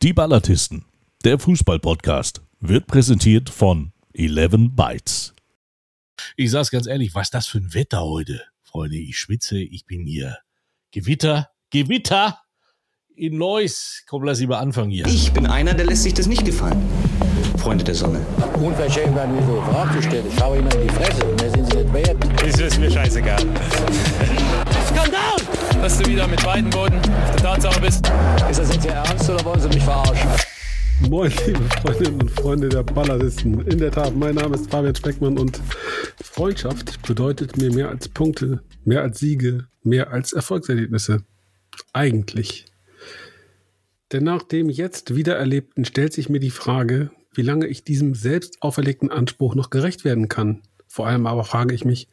Die Ballatisten, der Fußball-Podcast, wird präsentiert von 11 Bytes. Ich sag's ganz ehrlich, was ist das für ein Wetter heute? Freunde, ich schwitze, ich bin hier. Gewitter, Gewitter in Neuss. Komm, lass lieber anfangen hier. Ich bin einer, der lässt sich das nicht gefallen. Freunde der Sonne. Unverschämt werden wir so stellen. Ich schaue Ihnen in die Fresse. Mehr sind Sie nicht wert. Das ist mir scheißegal. Skandal! Dass du wieder mit beiden Boden auf der Tatsache bist. Ist das jetzt Ihr Ernst oder wollen Sie mich verarschen? Moin, liebe Freundinnen und Freunde der Balladisten. In der Tat, mein Name ist Fabian Speckmann und Freundschaft bedeutet mir mehr als Punkte, mehr als Siege, mehr als Erfolgserlebnisse. Eigentlich. Denn nach dem jetzt Wiedererlebten stellt sich mir die Frage, wie lange ich diesem selbst auferlegten Anspruch noch gerecht werden kann. Vor allem aber frage ich mich,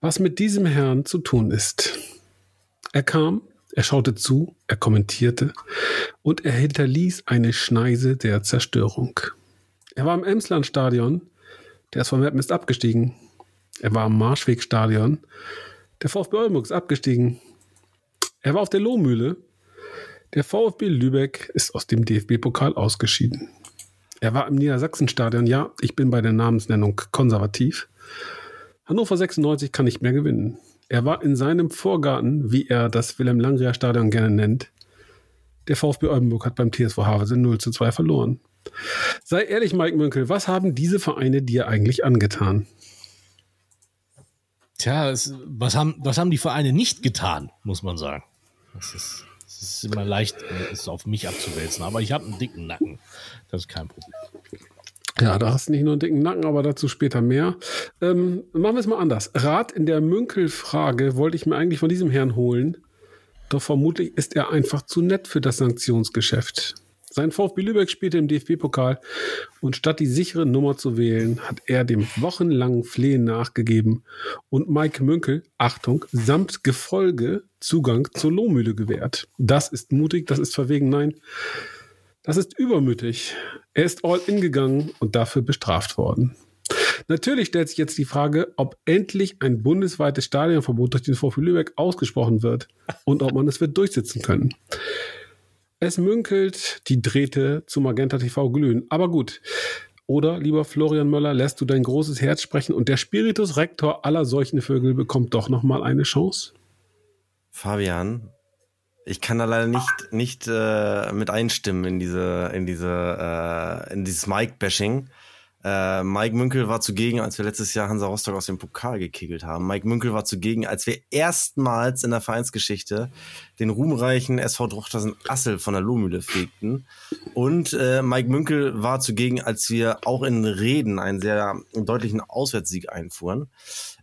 was mit diesem Herrn zu tun ist. Er kam, er schaute zu, er kommentierte und er hinterließ eine Schneise der Zerstörung. Er war im Emslandstadion, der SV Meppen ist abgestiegen. Er war im Marschwegstadion, der VfB Oldenburg ist abgestiegen. Er war auf der Lohmühle, der VfB Lübeck ist aus dem DFB-Pokal ausgeschieden. Er war im Niedersachsenstadion, ja, ich bin bei der Namensnennung konservativ. Hannover 96 kann nicht mehr gewinnen. Er war in seinem Vorgarten, wie er das Wilhelm Langrier Stadion gerne nennt. Der VfB Oldenburg hat beim TSV Havelse 0 zu 2 verloren. Sei ehrlich, Mike Münkel, was haben diese Vereine dir eigentlich angetan? Tja, es, was, haben, was haben die Vereine nicht getan, muss man sagen. Das ist, das ist immer leicht, es auf mich abzuwälzen. Aber ich habe einen dicken Nacken. Das ist kein Problem. Ja, da hast du nicht nur einen dicken Nacken, aber dazu später mehr. Ähm, machen wir es mal anders. Rat in der Münkel-Frage wollte ich mir eigentlich von diesem Herrn holen. Doch vermutlich ist er einfach zu nett für das Sanktionsgeschäft. Sein VfB Lübeck spielte im DFB-Pokal und statt die sichere Nummer zu wählen, hat er dem wochenlangen Flehen nachgegeben und Mike Münkel, Achtung, samt Gefolge Zugang zur Lohmühle gewährt. Das ist mutig, das ist verwegen, nein. Das ist übermütig. Er ist all in gegangen und dafür bestraft worden. Natürlich stellt sich jetzt die Frage, ob endlich ein bundesweites Stadionverbot durch den VfB Lübeck ausgesprochen wird und ob man es wird durchsetzen können. Es münkelt, die Drähte zu Magenta TV glühen. Aber gut. Oder, lieber Florian Möller, lässt du dein großes Herz sprechen und der Spiritus Rektor aller solchen Vögel bekommt doch nochmal eine Chance? Fabian, ich kann da leider nicht, nicht äh, mit einstimmen in diese, in diese, äh, in dieses Mike-Bashing. Äh, Mike Münkel war zugegen, als wir letztes Jahr Hansa Rostock aus dem Pokal gekegelt haben. Mike Münkel war zugegen, als wir erstmals in der Vereinsgeschichte den ruhmreichen SV Drochtersen Assel von der Lohmühle fegten. Und äh, Mike Münkel war zugegen, als wir auch in Reden einen sehr deutlichen Auswärtssieg einfuhren.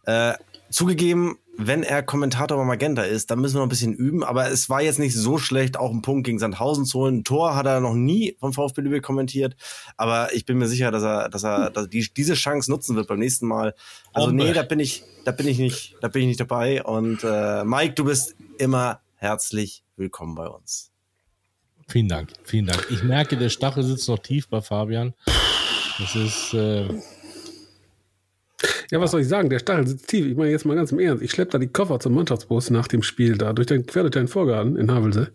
Äh, zugegeben, wenn er Kommentator bei Magenta ist, dann müssen wir noch ein bisschen üben. Aber es war jetzt nicht so schlecht, auch einen Punkt gegen Sandhausen zu holen. Ein Tor hat er noch nie vom VfB Lübeck kommentiert. Aber ich bin mir sicher, dass er, dass er, dass er die, diese Chance nutzen wird beim nächsten Mal. Also nee, da bin ich, da bin ich nicht, da bin ich nicht dabei. Und äh, Mike, du bist immer herzlich willkommen bei uns. Vielen Dank, vielen Dank. Ich merke, der Stachel sitzt noch tief bei Fabian. Das ist äh, ja, was soll ich sagen? Der Stachel sitzt tief. Ich meine jetzt mal ganz im Ernst. Ich schleppe da die Koffer zum Mannschaftsbus nach dem Spiel da durch den, quer durch den Vorgarten in Havelse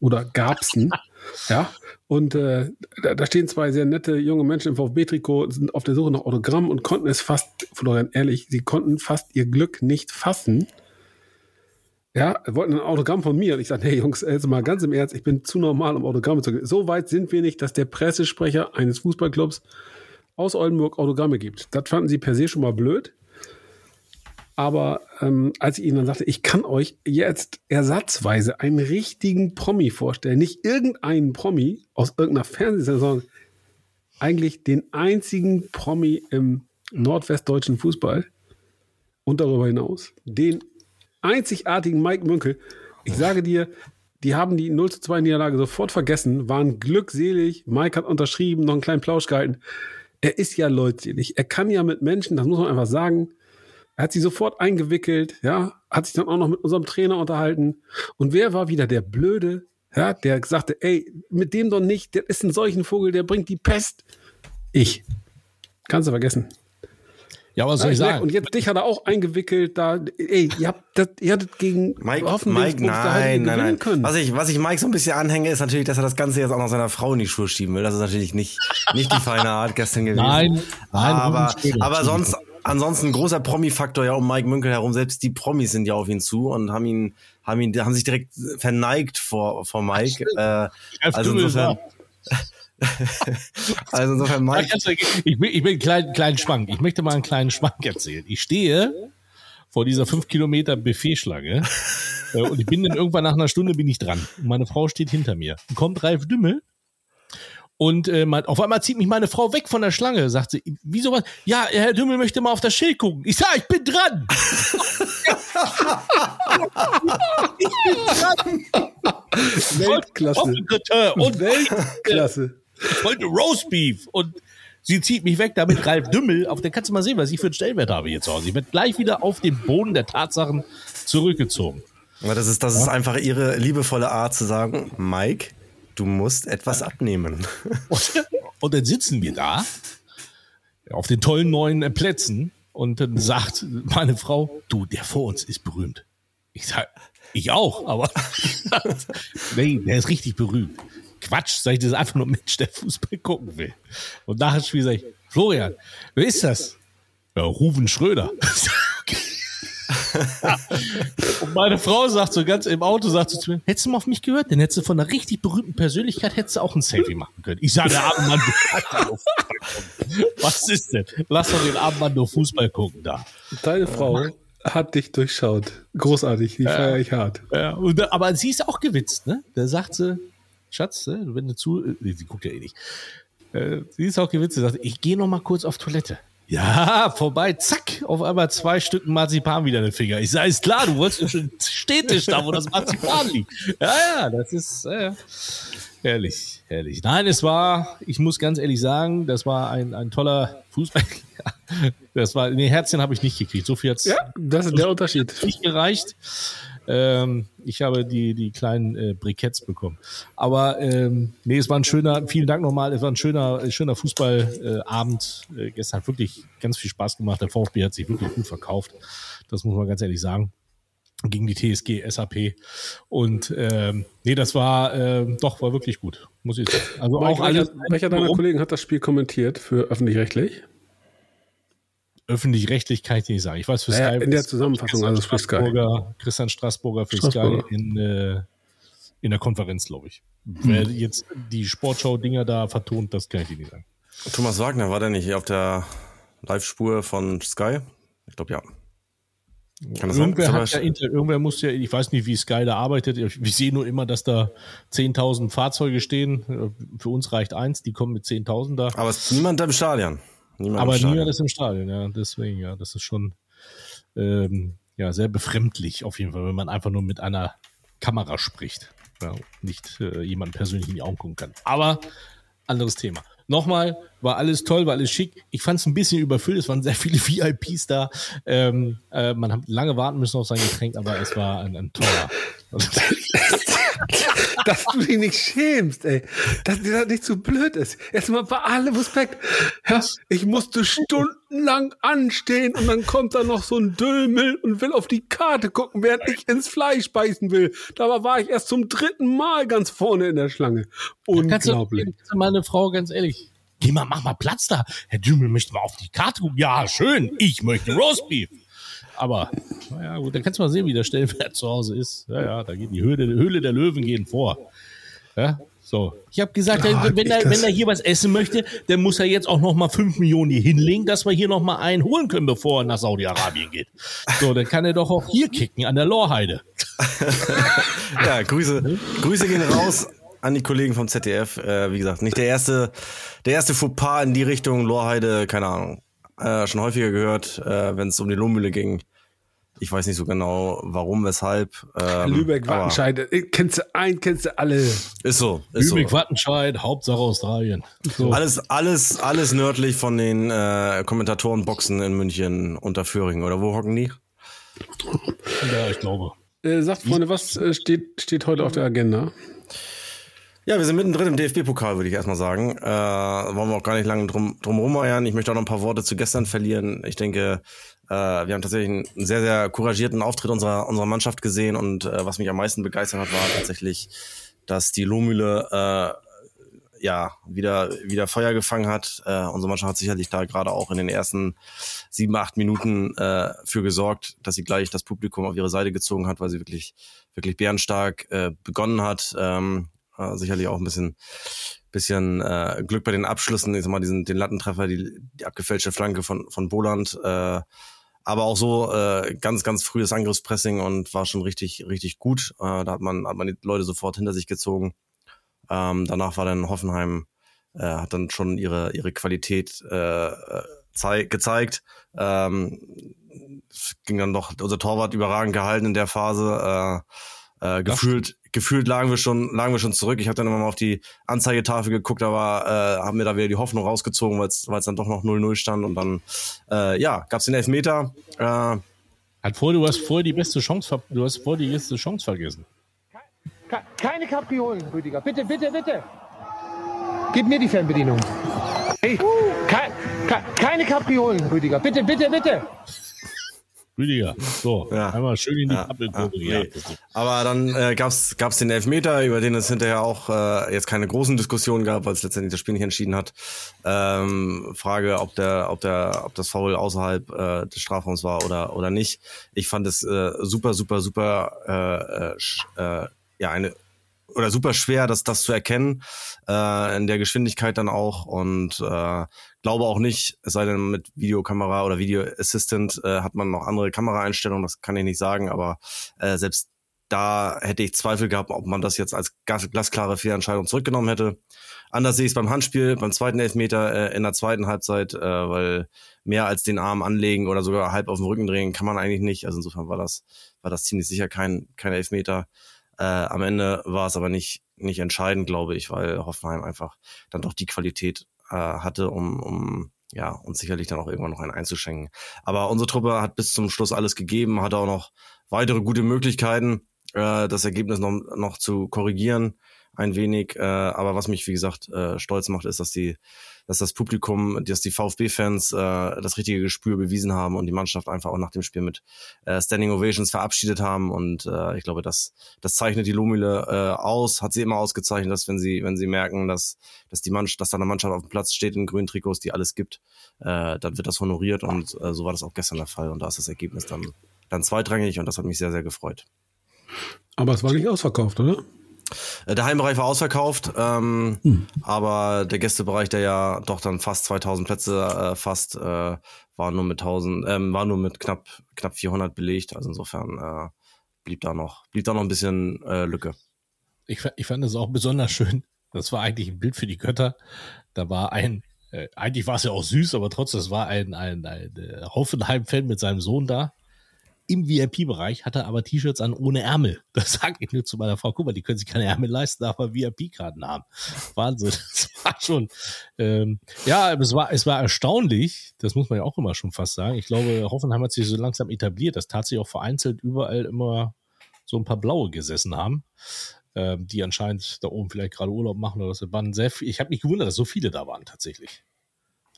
oder Garbsen. ja. Und äh, da, da, stehen zwei sehr nette junge Menschen im VfB-Trikot, sind auf der Suche nach Autogramm und konnten es fast, Florian, ehrlich, sie konnten fast ihr Glück nicht fassen. Ja, wollten ein Autogramm von mir. Und ich sagte, hey Jungs, jetzt mal ganz im Ernst, ich bin zu normal, um Autogramme zu geben. So weit sind wir nicht, dass der Pressesprecher eines Fußballclubs aus Oldenburg Autogramme gibt. Das fanden sie per se schon mal blöd. Aber ähm, als ich ihnen dann sagte, ich kann euch jetzt ersatzweise einen richtigen Promi vorstellen, nicht irgendeinen Promi aus irgendeiner Fernsehsendung, sondern eigentlich den einzigen Promi im nordwestdeutschen Fußball und darüber hinaus, den einzigartigen Mike Münkel. Ich sage dir, die haben die 0 zu 2 Niederlage sofort vergessen, waren glückselig. Mike hat unterschrieben, noch einen kleinen Plausch gehalten er ist ja leutselig. Er kann ja mit Menschen, das muss man einfach sagen, er hat sie sofort eingewickelt, ja, hat sich dann auch noch mit unserem Trainer unterhalten. Und wer war wieder der Blöde, ja, der sagte, ey, mit dem doch nicht, der ist ein solchen Vogel, der bringt die Pest. Ich. Kannst du vergessen. Ja, was soll ich sagen? Und jetzt dich hat er auch eingewickelt. Da, ey, ihr, habt das, ihr hattet gegen Mike, Mike, nein, nein, nein. Können. Was ich, was ich Mike so ein bisschen anhänge, ist natürlich, dass er das Ganze jetzt auch noch seiner Frau in die Schuhe schieben will. Das ist natürlich nicht, nicht die feine Art gestern gewesen. Nein, nein, aber, aber sonst, ansonsten ein großer Promi-Faktor ja um Mike Münkel herum. Selbst die Promis sind ja auf ihn zu und haben ihn, haben ihn, haben sich direkt verneigt vor, vor Mike. Äh, also insofern. also insofern du- Ich will, ich will einen kleinen, kleinen Schwank. Ich möchte mal einen kleinen Schwank erzählen. Ich stehe vor dieser 5 Kilometer Buffetschlange äh, und ich bin dann irgendwann nach einer Stunde bin ich dran. Und meine Frau steht hinter mir. Und kommt Ralf Dümmel und äh, mein, auf einmal zieht mich meine Frau weg von der Schlange. Sagt sie, wieso was? Ja, Herr Dümmel möchte mal auf das Schild gucken. Ich sag, ich bin dran. ich bin dran. Weltklasse. Und Weltklasse. Ich wollte Roastbeef und sie zieht mich weg, damit Ralf Dümmel, auf der kannst du mal sehen, was ich für einen Stellwert habe hier zu Hause. Ich werde gleich wieder auf den Boden der Tatsachen zurückgezogen. aber das ist, das ist einfach ihre liebevolle Art zu sagen, Mike, du musst etwas abnehmen. Und, und dann sitzen wir da auf den tollen neuen Plätzen und dann sagt meine Frau, du, der vor uns ist berühmt. Ich sag, ich auch, aber nee, der ist richtig berühmt. Quatsch, sag ich, das ist einfach nur ein Mensch, der Fußball gucken will. Und nachher Spiel sag ich, Florian, wer ist das? Ja, Ruven Schröder. Und meine Frau sagt so ganz im Auto, sagt so zu mir, hättest du mal auf mich gehört, dann hättest du von einer richtig berühmten Persönlichkeit hättest du auch ein Selfie machen können. Ich sage, der arme Mann, was ist denn? Lass doch den armen Mann nur Fußball gucken da. Deine Frau hat dich durchschaut. Großartig, die feiere ich hart. Ja, und, aber sie ist auch gewitzt, ne? Da sagt sie, Schatz, ne, wenn du zu, äh, sie guckt ja eh nicht. Äh, sie ist auch gewitzt, sie sagt, ich gehe noch mal kurz auf Toilette. Ja, vorbei, zack, auf einmal zwei Stücken Marzipan wieder in den Finger. Ich sage, ist klar, du wolltest schon Städtisch da, wo das Marzipan liegt. Ja, ja, das ist äh, herrlich, herrlich. Nein, es war, ich muss ganz ehrlich sagen, das war ein, ein toller Fußball. Das war, nee, Herzchen habe ich nicht gekriegt. So viel hat's Ja, das ist der Unterschied. nicht gereicht. Ähm, ich habe die, die kleinen äh, Briketts bekommen. Aber ähm, nee, es war ein schöner, vielen Dank nochmal, es war ein schöner, äh, schöner Fußballabend. Äh, Abend. äh, gestern hat wirklich ganz viel Spaß gemacht. Der VfB hat sich wirklich gut verkauft. Das muss man ganz ehrlich sagen. Gegen die TSG, SAP. Und ähm, nee, das war ähm, doch, war wirklich gut. Muss ich sagen. Also Mike, auch alles. welcher, welcher deiner Kollegen hat das Spiel kommentiert für öffentlich-rechtlich? Öffentlich-rechtlich kann ich dir nicht sagen. Ich weiß für Naja, Sky. in der Zusammenfassung, also für Sky. Christian Straßburger für Straßburger. Sky in, äh, in der Konferenz, glaube ich. Wer Hm. jetzt die Sportschau-Dinger da vertont, das kann ich dir nicht sagen. Thomas Wagner war der nicht auf der Live-Spur von Sky? Ich glaube ja. Kann das Irgendwer, sein? hat ja Inter, irgendwer muss ja, ich weiß nicht, wie Sky da arbeitet. Ich, ich sehe nur immer, dass da 10.000 Fahrzeuge stehen. Für uns reicht eins, die kommen mit 10.000 da. Aber es ist niemand da im Stadion. Niemand Aber niemand ist im Stadion, ja. Deswegen, ja, das ist schon ähm, ja, sehr befremdlich auf jeden Fall, wenn man einfach nur mit einer Kamera spricht. Ja, und nicht äh, jemanden persönlich in die Augen gucken kann. Aber anderes Thema. Nochmal, war alles toll, war alles schick. Ich fand es ein bisschen überfüllt, es waren sehr viele VIPs da. Ähm, äh, man hat lange warten müssen auf sein Getränk, aber es war ein, ein toller. Dass du dich nicht schämst, ey. Dass dir das nicht zu blöd ist. Erstmal bei allem Respekt. Ja, ich musste stundenlang anstehen und dann kommt da noch so ein Dülmel und will auf die Karte gucken, während ich ins Fleisch beißen will. Dabei war ich erst zum dritten Mal ganz vorne in der Schlange. Kannst du, Unglaublich. kannst du meine Frau ganz ehrlich. Geh mal, mach mal Platz da. Herr Dümmel möchte mal auf die Karte gucken. Ja, schön. Ich möchte Roastbeef. Aber, naja, gut, dann kannst du mal sehen, wie der Stellenwert zu Hause ist. Ja, ja, da geht die Höhle, Höhle der Löwen gehen vor. Ja, so. Ich habe gesagt, Ah, wenn, er, wenn er hier was essen möchte, dann muss er jetzt auch noch mal 5 Millionen hier hinlegen, dass wir hier noch mal einen holen können, bevor er nach Saudi-Arabien geht. So, dann kann er doch auch hier kicken, an der Lorheide. Ja, Grüße, Grüße gehen raus an die Kollegen vom ZDF. Äh, wie gesagt, nicht der erste, der erste Fauxpas in die Richtung Lorheide, keine Ahnung. Äh, schon häufiger gehört, äh, wenn es um die Lohmühle ging. Ich weiß nicht so genau, warum, weshalb. Ähm, Lübeck, Wattenscheid, äh, kennst du ein, kennst du alle. Ist so, ist Lübeck, so. Wattenscheid, Hauptsache Australien. So. Alles, alles, alles nördlich von den äh, Kommentatorenboxen in München unter Föhringen. Oder wo hocken die? Ja, ich glaube. Äh, sagt Freunde, was äh, steht, steht heute auf der Agenda? Ja, wir sind mittendrin im DFB-Pokal, würde ich erstmal sagen. Äh, wollen wir auch gar nicht lange drum, drum rumeiern. Ich möchte auch noch ein paar Worte zu gestern verlieren. Ich denke, äh, wir haben tatsächlich einen sehr, sehr couragierten Auftritt unserer, unserer Mannschaft gesehen und äh, was mich am meisten begeistert hat, war tatsächlich, dass die Lohmühle äh, ja wieder wieder Feuer gefangen hat. Äh, unsere Mannschaft hat sicherlich da gerade auch in den ersten sieben acht Minuten äh, für gesorgt, dass sie gleich das Publikum auf ihre Seite gezogen hat, weil sie wirklich wirklich bärenstark äh, begonnen hat. Ähm, äh, sicherlich auch ein bisschen bisschen äh, Glück bei den Abschlüssen, ich sag mal diesen den Lattentreffer, die, die abgefälschte Flanke von von Boland. Äh, aber auch so äh, ganz, ganz frühes Angriffspressing und war schon richtig, richtig gut. Äh, da hat man, hat man die Leute sofort hinter sich gezogen. Ähm, danach war dann Hoffenheim, äh, hat dann schon ihre, ihre Qualität äh, zei gezeigt. Ähm, es ging dann doch, unser Torwart überragend gehalten in der Phase. Äh, äh, gefühlt, gefühlt lagen wir schon, lagen wir schon zurück. Ich habe dann immer mal auf die Anzeigetafel geguckt, aber äh, haben mir da wieder die Hoffnung rausgezogen, weil es dann doch noch 0-0 stand und dann äh, ja, gab's den Elfmeter. Äh, Hat vor, du hast vorher die beste Chance, du hast vorher die beste Chance vergessen. Ke- Keine Kapriolen, Rüdiger. Bitte, bitte, bitte. Gib mir die Fernbedienung. Hey, ke ke keine Kapriolen, Rüdiger. Bitte, bitte, bitte. Rüdiger, so, Ja. einmal schön in die Ja, ja, nee. Aber dann äh, gab's gab's den Elfmeter, über den es hinterher auch äh, jetzt keine großen Diskussionen gab, weil es letztendlich das Spiel nicht entschieden hat. Ähm, Frage, ob der, ob der, ob das Foul außerhalb äh, des Strafraums war oder oder nicht. Ich fand es äh, super, super, super, äh, äh, äh, ja eine oder super schwer, das das zu erkennen äh, in der Geschwindigkeit dann auch und äh, glaube auch nicht, es sei denn mit Videokamera oder Video Assistant äh, hat man noch andere Kameraeinstellungen, das kann ich nicht sagen, aber äh, selbst da hätte ich Zweifel gehabt, ob man das jetzt als glasklare Fehlentscheidung zurückgenommen hätte. Anders sehe ich es beim Handspiel, beim zweiten Elfmeter äh, in der zweiten Halbzeit, äh, weil mehr als den Arm anlegen oder sogar halb auf den Rücken drehen kann man eigentlich nicht. Also insofern war das war das ziemlich sicher kein kein Elfmeter. Äh, am Ende war es aber nicht nicht entscheidend, glaube ich, weil Hoffenheim einfach dann doch die Qualität äh, hatte, um, um ja uns sicherlich dann auch irgendwann noch einen einzuschenken. Aber unsere Truppe hat bis zum Schluss alles gegeben, hatte auch noch weitere gute Möglichkeiten, äh, das Ergebnis noch, noch zu korrigieren ein wenig. Äh, aber was mich, wie gesagt, äh, stolz macht, ist, dass die, dass das Publikum, dass die VfB-Fans äh, das richtige Gespür bewiesen haben und die Mannschaft einfach auch nach dem Spiel mit äh, Standing Ovations verabschiedet haben. Und äh, ich glaube, das, das zeichnet die Lohmühle äh, aus, hat sie immer ausgezeichnet, dass wenn sie, wenn sie merken, dass, dass die Mannschaft, dass da eine Mannschaft auf dem Platz steht in grünen Trikots, die alles gibt, äh, dann wird das honoriert und äh, so war das auch gestern der Fall. Und da ist das Ergebnis dann, dann zweitrangig und das hat mich sehr, sehr gefreut. Aber es war nicht ausverkauft, oder? Äh, Der Heimbereich war ausverkauft, ähm, aber der Gästebereich, der ja doch dann fast 2000 Plätze äh, fast, äh, war nur mit 1000, ähm, war nur mit knapp knapp 400 belegt. Also insofern äh, blieb da noch blieb da noch ein bisschen äh, Lücke. Ich, ich fand es auch besonders schön. Das war eigentlich ein Bild für die Götter. Da war ein, äh, eigentlich war es ja auch süß, aber trotzdem, es war ein, ein, ein äh, Hoffenheim-Fan mit seinem Sohn da. Im VIP-Bereich hatte er aber T-Shirts an ohne Ärmel. Das sage ich nur zu meiner Frau. Guck mal, die können sich keine Ärmel leisten, aber VIP-Karten haben. Wahnsinn. Das war schon, ähm, ja, es war, es war erstaunlich. Das muss man ja auch immer schon fast sagen. Ich glaube, Hoffenheim hat sich so langsam etabliert, dass tatsächlich auch vereinzelt überall immer so ein paar Blaue gesessen haben ähm, die anscheinend da oben vielleicht gerade Urlaub machen oder so. Ich habe mich gewundert, dass so viele da waren tatsächlich.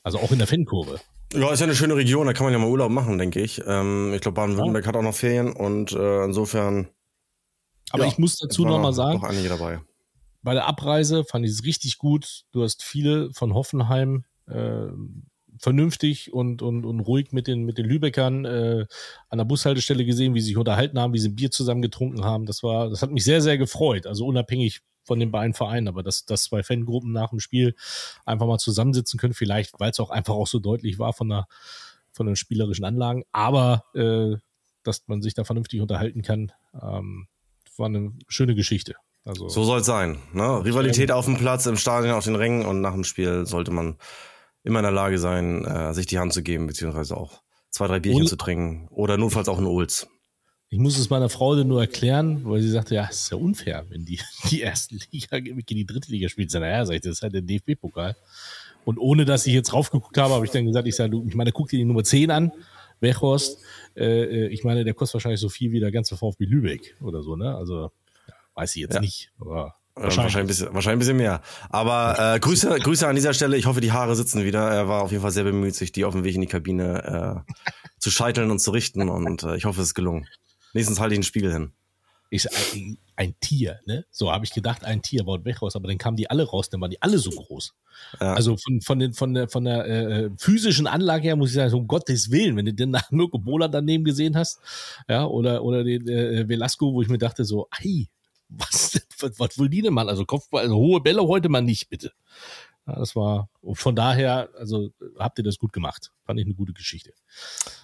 Also auch in der Fankurve. Ja, ist ja eine schöne Region, da kann man ja mal Urlaub machen, denke ich. Ähm, ich glaube, Baden-Württemberg hat auch noch Ferien und äh, insofern. Aber ja, ich muss dazu nochmal sagen, Noch einige dabei. bei der Abreise fand ich es richtig gut. Du hast viele von Hoffenheim äh, vernünftig und, und, und ruhig mit den, mit den Lübeckern äh, an der Bushaltestelle gesehen, wie sie sich unterhalten haben, wie sie ein Bier zusammen getrunken haben. Das war, das hat mich sehr, sehr gefreut. Also unabhängig von den beiden Vereinen, aber dass, dass zwei Fangruppen nach dem Spiel einfach mal zusammensitzen können, vielleicht, weil es auch einfach auch so deutlich war von der, von den spielerischen Anlagen, aber äh, dass man sich da vernünftig unterhalten kann, ähm, war eine schöne Geschichte. Also So soll es sein. Ne? Rivalität auf dem Platz, im Stadion, auf den Rängen und nach dem Spiel sollte man immer in der Lage sein, äh, sich die Hand zu geben, beziehungsweise auch zwei, drei Bierchen Und- zu trinken oder notfalls auch ein Olz. Ich muss es meiner Frau nur erklären, weil sie sagte, ja, es ist ja unfair, wenn die die erste Liga gegen die dritte Liga spielt. Sag, Naja, sag ich, das ist halt der DFB-Pokal. Und ohne, dass ich jetzt raufgeguckt habe, habe ich dann gesagt, ich sage, du, ich meine, guck dir die Nummer 10 an, Wechhorst. Äh, äh, ich meine, der kostet wahrscheinlich so viel wie der ganze VfB Lübeck oder so, ne? Also, weiß ich jetzt Ja. nicht. Aber Wahrscheinlich, wahrscheinlich, ein, bisschen, wahrscheinlich ein bisschen mehr. Aber äh, Grüße, Grüße an dieser Stelle. Ich hoffe, die Haare sitzen wieder. Er war auf jeden Fall sehr bemüht, sich die auf dem Weg in die Kabine äh, zu scheiteln und zu richten. Und äh, ich hoffe, es ist gelungen. Nächstens halte ich einen Spiegel hin. Ich sag, ein, ein Tier, ne? So habe ich gedacht, ein Tier, Wout Weghorst, aber dann kamen die alle raus, dann waren die alle so groß. Ja. Also von, von, den, von der, von der äh, physischen Anlage her muss ich sagen, um Gottes Willen, wenn du den nach Mirko Bola daneben gesehen hast, ja, oder, oder den äh, Velasco, wo ich mir dachte, so, ei, was, was, was will die denn mal? Also Kopfball, also hohe Bälle heute mal nicht, bitte. Ja, das war, von daher, also habt ihr das gut gemacht. Fand ich eine gute Geschichte.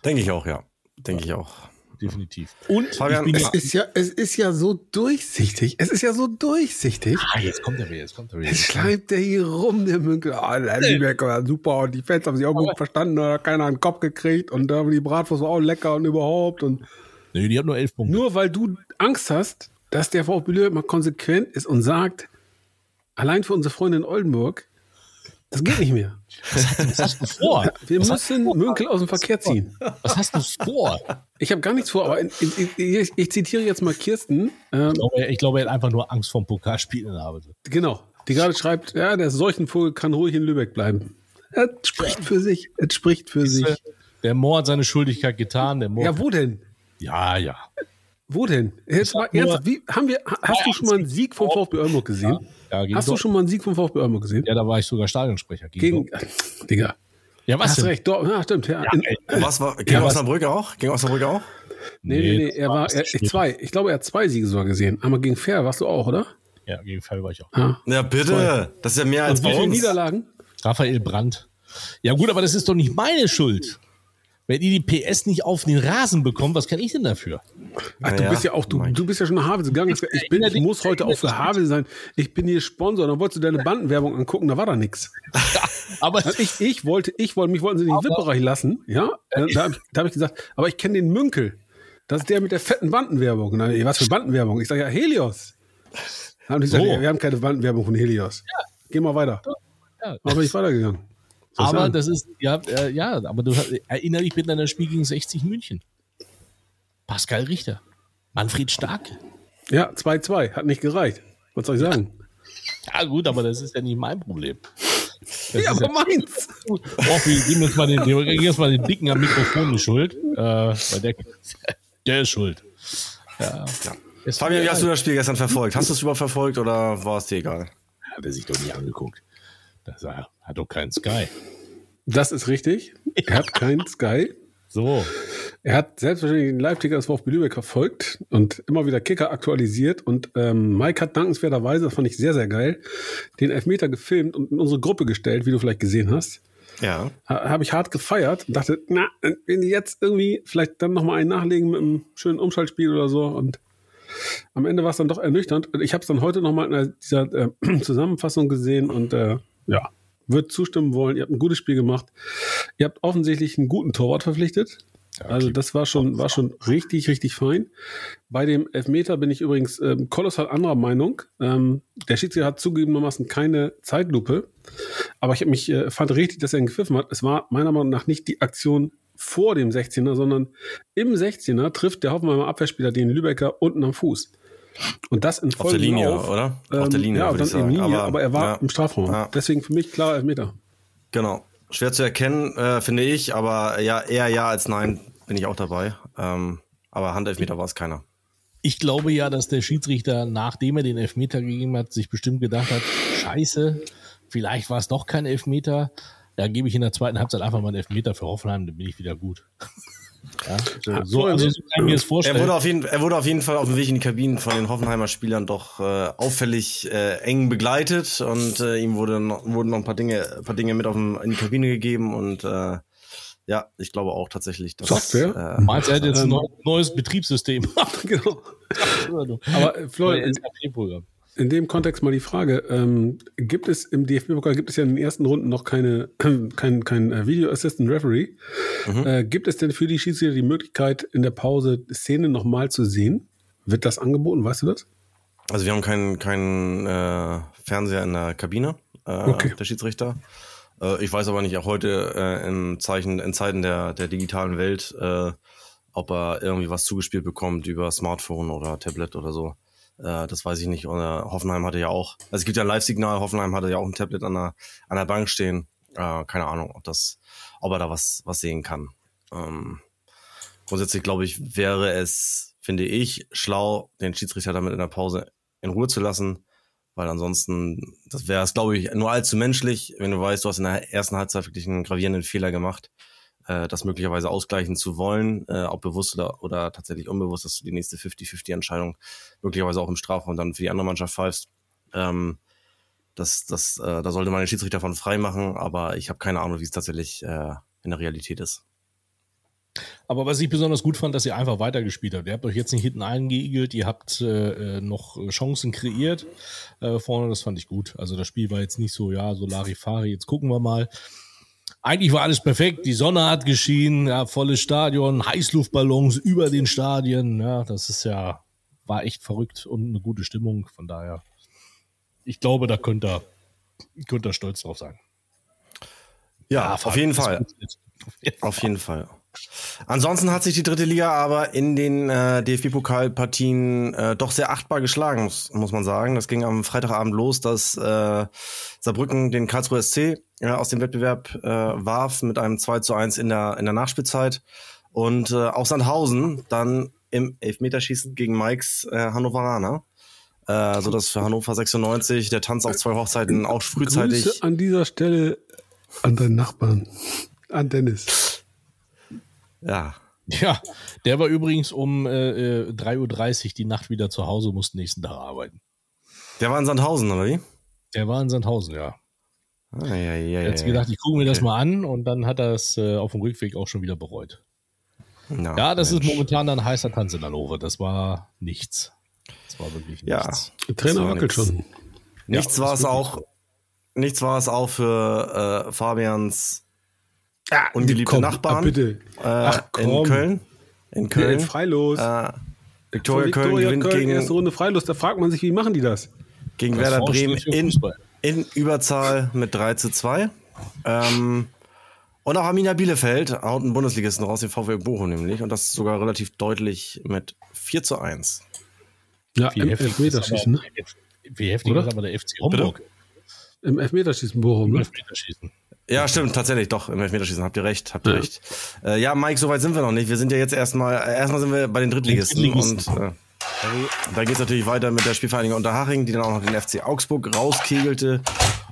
Denke ich auch, ja. Denke ich auch. Definitiv. Und Fabian, Es ist ja, es ist ja so durchsichtig. Es ist ja so durchsichtig. ah, jetzt kommt er wieder, jetzt kommt er wieder. Jetzt schleimt der hier rum, der Münkel. Ah, der war super und die Fans haben sich auch gut verstanden, da hat keiner einen Kopf gekriegt und da die Bratwurst war auch lecker und überhaupt und Nee, die haben nur elf Punkte. nur weil du Angst hast, dass der VfB mal konsequent ist und sagt, allein für unsere Freunde in Oldenburg, das geht nicht mehr. Was hast du vor? Wir was müssen Münkel aus dem Verkehr ziehen. Was hast du vor? Ich habe gar nichts vor, aber in, ich, ich zitiere jetzt mal Kirsten. Ähm, Ich glaube, er- ich glaube, er hat einfach nur Angst vom Pokalspiel in der Arbeit. genau, die gerade schreibt, ja, der Seuchenvogel kann ruhig in Lübeck bleiben. Es spricht für sich. Es spricht für sich. Der Moor hat seine Schuldigkeit getan. Der Moor, Ja, wo denn? ja, ja. Wo denn? Jetzt mal ernsthaft, wie, haben wir, ha- hast du schon mal einen Sieg vom VfB Oldenburg gesehen? ja gegen Hast du Dort- schon mal einen Sieg vom VfB Oldenburg gesehen? Ja, da war ich sogar Stadionsprecher. Gegen, Dort- Digga, ja, was hast denn? recht, doch, ja, stimmt. Ja, ey, Was war, ging Ja, Osnabrück auch? Ging Osnabrück auch? nee, nee, nee, er war, er, zwei, ich glaube, er hat zwei Siege sogar gesehen. Einmal gegen Fair, warst du auch, oder? Ja, gegen Fall war ich auch. Ja. Ja, bitte. Das ist ja mehr als Und wie bei viele uns. Niederlagen? Raphael Brandt. Ja, gut, aber das ist doch nicht meine Schuld. Wenn ihr die PS nicht auf den Rasen bekommt, was kann ich denn dafür? Ach, du Naja, bist ja auch, du, du bist ja schon nach Havelse gegangen. Ich, bin, ich muss heute auch für Havelse sein. Ich bin hier Sponsor. Dann wolltest du deine Bandenwerbung angucken, da war da nichts. Aber Also ich, ich wollte, ich wollte, mich wollten sie nicht im VIP-Bereich lassen, ja. Da, da, da habe ich gesagt, aber ich kenne den Münkel. Das ist der mit der fetten Bandenwerbung. Ey, was für Bandenwerbung? Ich sage ja Helios. Dann haben die gesagt, So. wir haben keine Bandenwerbung von Helios. Geh mal weiter. Ja. Aber bin ich weitergegangen. Ich Aber sagen? das ist, ja, äh, ja, aber du hast- erinnere dich bitte an das Spiel gegen 60 München. Pascal Richter. Manfred Stark. ja, 2-2, hat nicht gereicht. Was soll ich sagen? Ja, gut, aber das ist ja nicht mein Problem. Das Ja, ist aber meins. Oh, wir geben uns mal den, wir geben uns mal den Dicken am Mikrofon die Schuld. Äh, weil der, der ist schuld. Ja. Es Fabian, wie hast du das Spiel gestern verfolgt? Hast du es überhaupt verfolgt oder war es dir egal? Hat er sich doch nicht angeguckt. Das war, hat doch keinen Sky. Das ist richtig. Er hat keinen Sky. So. Er hat selbstverständlich den Live-Ticker des VfB Lübeck verfolgt und immer wieder Kicker aktualisiert. Und ähm, Mike hat dankenswerterweise, das fand ich sehr, sehr geil, den Elfmeter gefilmt und in unsere Gruppe gestellt, wie du vielleicht gesehen hast. Ja. Ha- Habe ich hart gefeiert und dachte, na, wenn die jetzt irgendwie vielleicht dann nochmal einen nachlegen mit einem schönen Umschaltspiel oder so. Und am Ende war es dann doch ernüchternd. Und Ich habe es dann heute nochmal in dieser äh, Zusammenfassung gesehen und äh, ja, würde zustimmen wollen. Ihr habt ein gutes Spiel gemacht. Ihr habt offensichtlich einen guten Torwart verpflichtet. Also das war schon, war schon richtig, richtig fein. Bei dem Elfmeter bin ich übrigens ähm, kolossal anderer Meinung. Ähm, der Schiedsrichter hat zugegebenermaßen keine Zeitlupe. Aber ich hab mich, äh, fand richtig, dass er ihn gepfiffen hat. Es war meiner Meinung nach nicht die Aktion vor dem 16er, sondern im 16er trifft der Hoffenheimer Abwehrspieler den Lübecker unten am Fuß. Und das in Auf der vollem Linie, Lauf. oder? Ähm, Auf der Linie, ja, würde dann ich sagen. in Linie, aber, Aber, er war ja. im Strafraum. Ja. Deswegen für mich klar Elfmeter. Genau. Schwer zu erkennen, äh, finde ich, aber ja, eher ja als nein bin ich auch dabei. Ähm, aber Handelfmeter war es keiner. Ich glaube ja, dass der Schiedsrichter, nachdem er den Elfmeter gegeben hat, sich bestimmt gedacht hat, scheiße, vielleicht war es doch kein Elfmeter. Da gebe ich in der zweiten Halbzeit einfach mal einen Elfmeter für Hoffenheim, dann bin ich wieder gut. Ja, so, so, also, so kann ich mir das Er vorstellen. wurde, auf jeden, er wurde auf jeden Fall auf dem Weg in die Kabinen von den Hoffenheimer Spielern doch äh, auffällig äh, eng begleitet und äh, ihm wurde noch, wurden noch ein paar Dinge, ein paar Dinge mit auf dem, in die Kabine gegeben und äh, ja, ich glaube auch tatsächlich, dass Software? Äh, Meinst er hat jetzt ein Ähm, neu- neues Betriebssystem. genau. Aber äh, Florian, in, dem Kontext mal die Frage, ähm, gibt es im DFB-Pokal, gibt es ja in den ersten Runden noch keine, kein, kein äh, Video Assistant Referee. Äh, gibt es denn für die Schiedsrichter die Möglichkeit, in der Pause Szenen nochmal zu sehen? Wird das angeboten, weißt du das? Also wir haben keinen keinen äh, Fernseher in der Kabine, äh, Okay. der Schiedsrichter. Äh, ich weiß aber nicht, auch heute äh, in, Zeichen, in Zeiten der, der digitalen Welt, äh, ob er irgendwie was zugespielt bekommt über Smartphone oder Tablet oder so. Äh, das weiß ich nicht. Oder Hoffenheim hatte ja auch, also es gibt ja ein Live-Signal, Hoffenheim hatte ja auch ein Tablet an der, an der Bank stehen. Äh, keine Ahnung, ob das, ob er da was, was sehen kann. Ähm, grundsätzlich glaube ich, wäre es, finde ich, schlau, den Schiedsrichter damit in der Pause in Ruhe zu lassen, weil ansonsten, das wäre es, glaube ich, nur allzu menschlich, wenn du weißt, du hast in der ersten Halbzeit wirklich einen gravierenden Fehler gemacht, äh, das möglicherweise ausgleichen zu wollen, äh, ob bewusst oder, oder tatsächlich unbewusst, dass du die nächste 50-50-Entscheidung möglicherweise auch im Strafraum dann für die andere Mannschaft pfeifst. Ähm, das, das, äh, da sollte man den Schiedsrichter von frei machen, aber ich habe keine Ahnung, wie es tatsächlich äh, in der Realität ist. Aber was ich besonders gut fand, dass ihr einfach weitergespielt habt. Ihr habt euch jetzt nicht hinten eingeigelt, ihr habt äh, noch Chancen kreiert äh, vorne, das fand ich gut. Also das Spiel war jetzt nicht so, ja, so Larifari, jetzt gucken wir mal. Eigentlich war alles perfekt, die Sonne hat geschienen, ja, volles Stadion, Heißluftballons über den Stadien, ja, das ist ja, war echt verrückt und eine gute Stimmung, von daher, ich glaube, da könnt ihr, könnt ihr stolz drauf sein. Ja, ja auf jeden Fall. Auf jeden Fall. Ansonsten hat sich die dritte Liga aber in den äh, DFB-Pokalpartien äh, doch sehr achtbar geschlagen, muss, muss man sagen. Das ging am Freitagabend los, dass äh, Saarbrücken den Karlsruher SC äh, aus dem Wettbewerb äh, warf mit einem 2 zu 1 in der, in der Nachspielzeit. Und äh, auch Sandhausen dann im Elfmeterschießen gegen Mikes äh, Hannoveraner. Äh, so dass für Hannover 96 der Tanz auf zwei Hochzeiten auch frühzeitig. Grüße an dieser Stelle an deinen Nachbarn, an Dennis. Ja. Ja, der war übrigens um äh, 3.30 Uhr die Nacht wieder zu Hause, musste nächsten Tag arbeiten. Der war in Sandhausen, oder wie? Der war in Sandhausen, ja. Ah, ja, ja, ja, er hat gedacht, ich gucke mir okay. das mal an und dann hat er es äh, auf dem Rückweg auch schon wieder bereut. No, ja, das Mensch. ist momentan ein heißer Tanz in Hannover. Das war nichts. Das war wirklich nichts. Ja, Trainer wackelt schon. Nichts ja, war es auch. Nichts war es auch für äh, Fabians Ah, ungeliebte komm, Nachbarn. Ah, bitte. Äh, Ach, in Köln. In Köln. Ja, Freilos. Äh, Viktoria Köln Victoria gewinnt Köln, gegen, erste Runde Freilos. Da fragt man sich, wie machen die das? gegen Das Werder Bremen in, in Überzahl mit 3 zu 2. Ähm, und auch Arminia Bielefeld haut einen Bundesligisten raus, den VfL Bochum nämlich. Und das sogar relativ deutlich mit 4 zu 1. Ja, Wie im heftig, ist Elfmeterschießen. aber, wie heftig Oder? ist aber der FC Homburg Im Elfmeterschießen Bochum. im Ne? Elfmeterschießen. Ja, stimmt, tatsächlich, doch, im Elfmeterschießen habt ihr recht, habt ihr Ja. recht. Äh, ja, Mike, soweit sind wir noch nicht. Wir sind ja jetzt erstmal, äh, erstmal sind wir bei den Drittligisten, Drittligisten. und äh, da geht's natürlich weiter mit der Spielvereinigung Unterhaching, die dann auch noch den FC Augsburg rauskegelte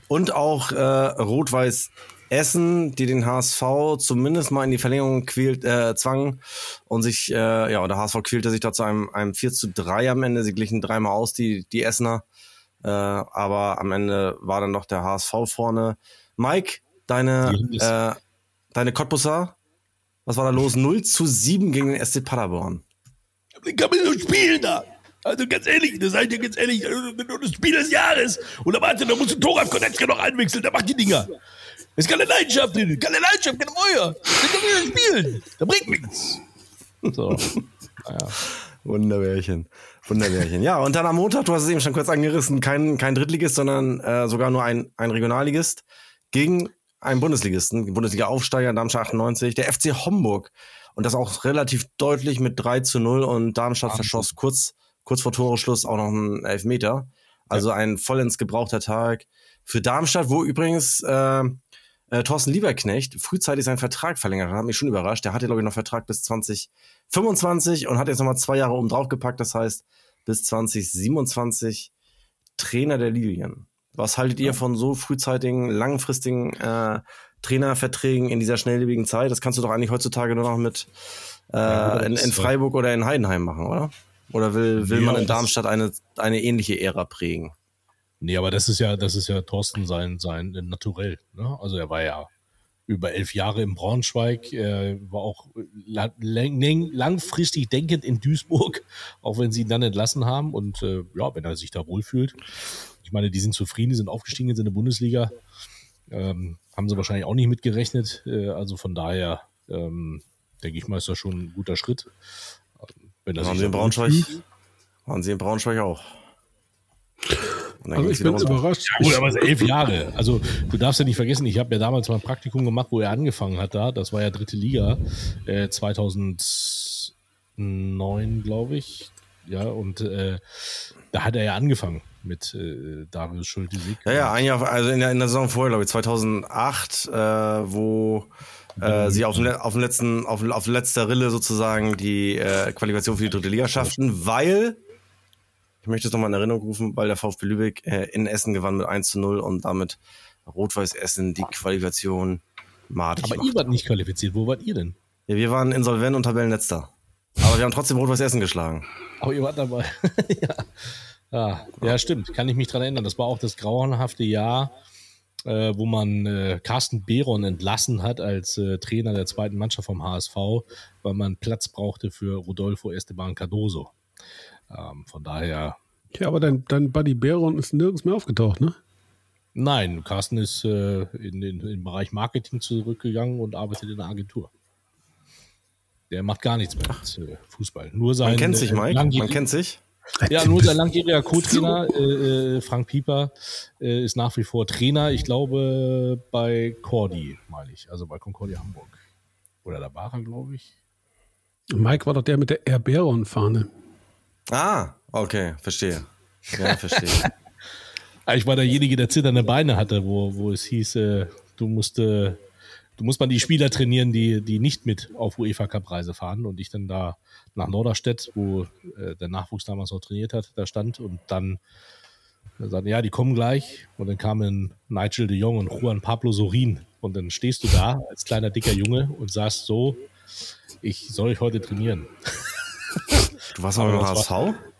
und auch äh, Rot-Weiß Essen, die den HSV zumindest mal in die Verlängerung quält, äh, zwang und sich, äh, ja, der HSV quälte sich da zu einem, einem 4 zu 3 am Ende. Sie glichen dreimal aus, die, die Essener. Äh, aber am Ende war dann noch der HSV vorne. Mike, deine, äh, deine Cottbusser, was war da los? 0 zu 7 gegen den SC Paderborn. Wie kann man so spielen da? Also ganz ehrlich, das seid ihr ganz ehrlich, also das Spiel des Jahres. Und da warte, da musst du Toraf Konetzka noch einwechseln, der macht die Dinger. Das ist keine Leidenschaft drin, keine Leidenschaft, keine Feuer. Das kann nicht spielen, da bringt nichts. So, naja. Wunderbärchen. Wunderbärchen. Ja, und dann am Montag, du hast es eben schon kurz angerissen, kein, kein Drittligist, sondern äh, sogar nur ein, ein Regionalligist gegen einen Bundesligisten, Bundesliga-Aufsteiger Darmstadt 98, der FC Homburg. Und das auch relativ deutlich mit 3 zu 0 und Darmstadt Wahnsinn. verschoss kurz, kurz vor Toreschluss auch noch einen Elfmeter. Also ein vollends gebrauchter Tag für Darmstadt, wo übrigens äh, äh, Thorsten Lieberknecht frühzeitig seinen Vertrag verlängert hat. Hat mich schon überrascht. Der hatte, glaube ich, noch Vertrag bis 2025 und hat jetzt nochmal zwei Jahre oben drauf gepackt. Das heißt, bis 2027 Trainer der Lilien. Was haltet ihr von so frühzeitigen, langfristigen äh, Trainerverträgen in dieser schnelllebigen Zeit? Das kannst du doch eigentlich heutzutage nur noch mit äh, Ja, in, in äh, Freiburg oder in Heidenheim machen, oder? Oder will, will Ja, man in Darmstadt eine, eine ähnliche Ära prägen? Nee, aber das ist ja, das ist ja Thorsten sein, sein äh, Naturell. Ne? Also er war ja über elf Jahre in Braunschweig, er war auch la- lang, langfristig denkend in Duisburg, auch wenn sie ihn dann entlassen haben. Und äh, ja, wenn er sich da wohlfühlt. Ich meine, die sind zufrieden, die sind aufgestiegen jetzt in der Bundesliga. Ähm, haben sie wahrscheinlich auch nicht mitgerechnet. Äh, also von daher ähm, denke ich mal, ist das schon ein guter Schritt. Wenn er Waren sie in Braunschweig? Waren sie in Braunschweig auch? Also ich bin überrascht. Ja, gut, aber es elf Jahre. Also du darfst ja nicht vergessen, ich habe ja damals mal ein Praktikum gemacht, wo er angefangen hat da. Das war ja dritte Liga, äh, 2009, glaube ich. Ja, und äh, da hat er ja angefangen mit äh, Darius Schulte-Sieg. Ja, ja, ein Jahr, also in der, in der Saison vorher, glaube ich, 2008, äh, wo äh, sie auf, dem, auf dem letzten, auf, auf letzter Rille sozusagen die äh, Qualifikation für die dritte Liga schafften, weil, ich möchte es nochmal in Erinnerung rufen, weil der VfB Lübeck äh, in Essen gewann mit 1 zu 0 und damit Rot-Weiß Essen die Qualifikation madig Aber machte. ihr wart nicht qualifiziert. Wo wart ihr denn? Ja, wir waren insolvent und Tabellenletzter. Aber wir haben trotzdem Rot-Weiß Essen geschlagen. Aber ihr wart dabei. ja. Ja, ja, stimmt. Kann ich mich dran erinnern. Das war auch das grauenhafte Jahr, äh, wo man äh, Carsten Behron entlassen hat als äh, Trainer der zweiten Mannschaft vom HSV, weil man Platz brauchte für Rodolfo Esteban Cardoso. Ähm, von daher, Ja, aber dein, dein Buddy Baron ist nirgends mehr aufgetaucht, ne? nein, Carsten ist äh, in, den in den Bereich Marketing zurückgegangen und arbeitet in der Agentur. Der macht gar nichts mehr mit äh, Fußball. Nur sein Man kennt sich, äh, Mike. Man kennt sich. Ja, nur sein langjähriger Co-Trainer, äh, äh, Frank Pieper, äh, ist nach wie vor Trainer, ich glaube, bei Cordi, meine ich, also bei Concordia Hamburg. Oder da war er, glaube ich. Mike war doch der mit der Air Baron-Fahne. Ah, okay, verstehe. Ja, verstehe. Ich war derjenige, der zitternde Beine hatte, wo, wo es hieß, äh, du musst, äh, du musst mal die Spieler trainieren, die, die nicht mit auf UEFA Cup Reise fahren und ich dann da nach Norderstedt, wo äh, der Nachwuchs damals noch trainiert hat, da stand und dann äh, sagten, ja, die kommen gleich und dann kamen Nigel de Jong und Juan Pablo Sorin und dann stehst du da als kleiner dicker Junge und sagst so, ich soll euch heute trainieren. Du warst beim das war- HSV?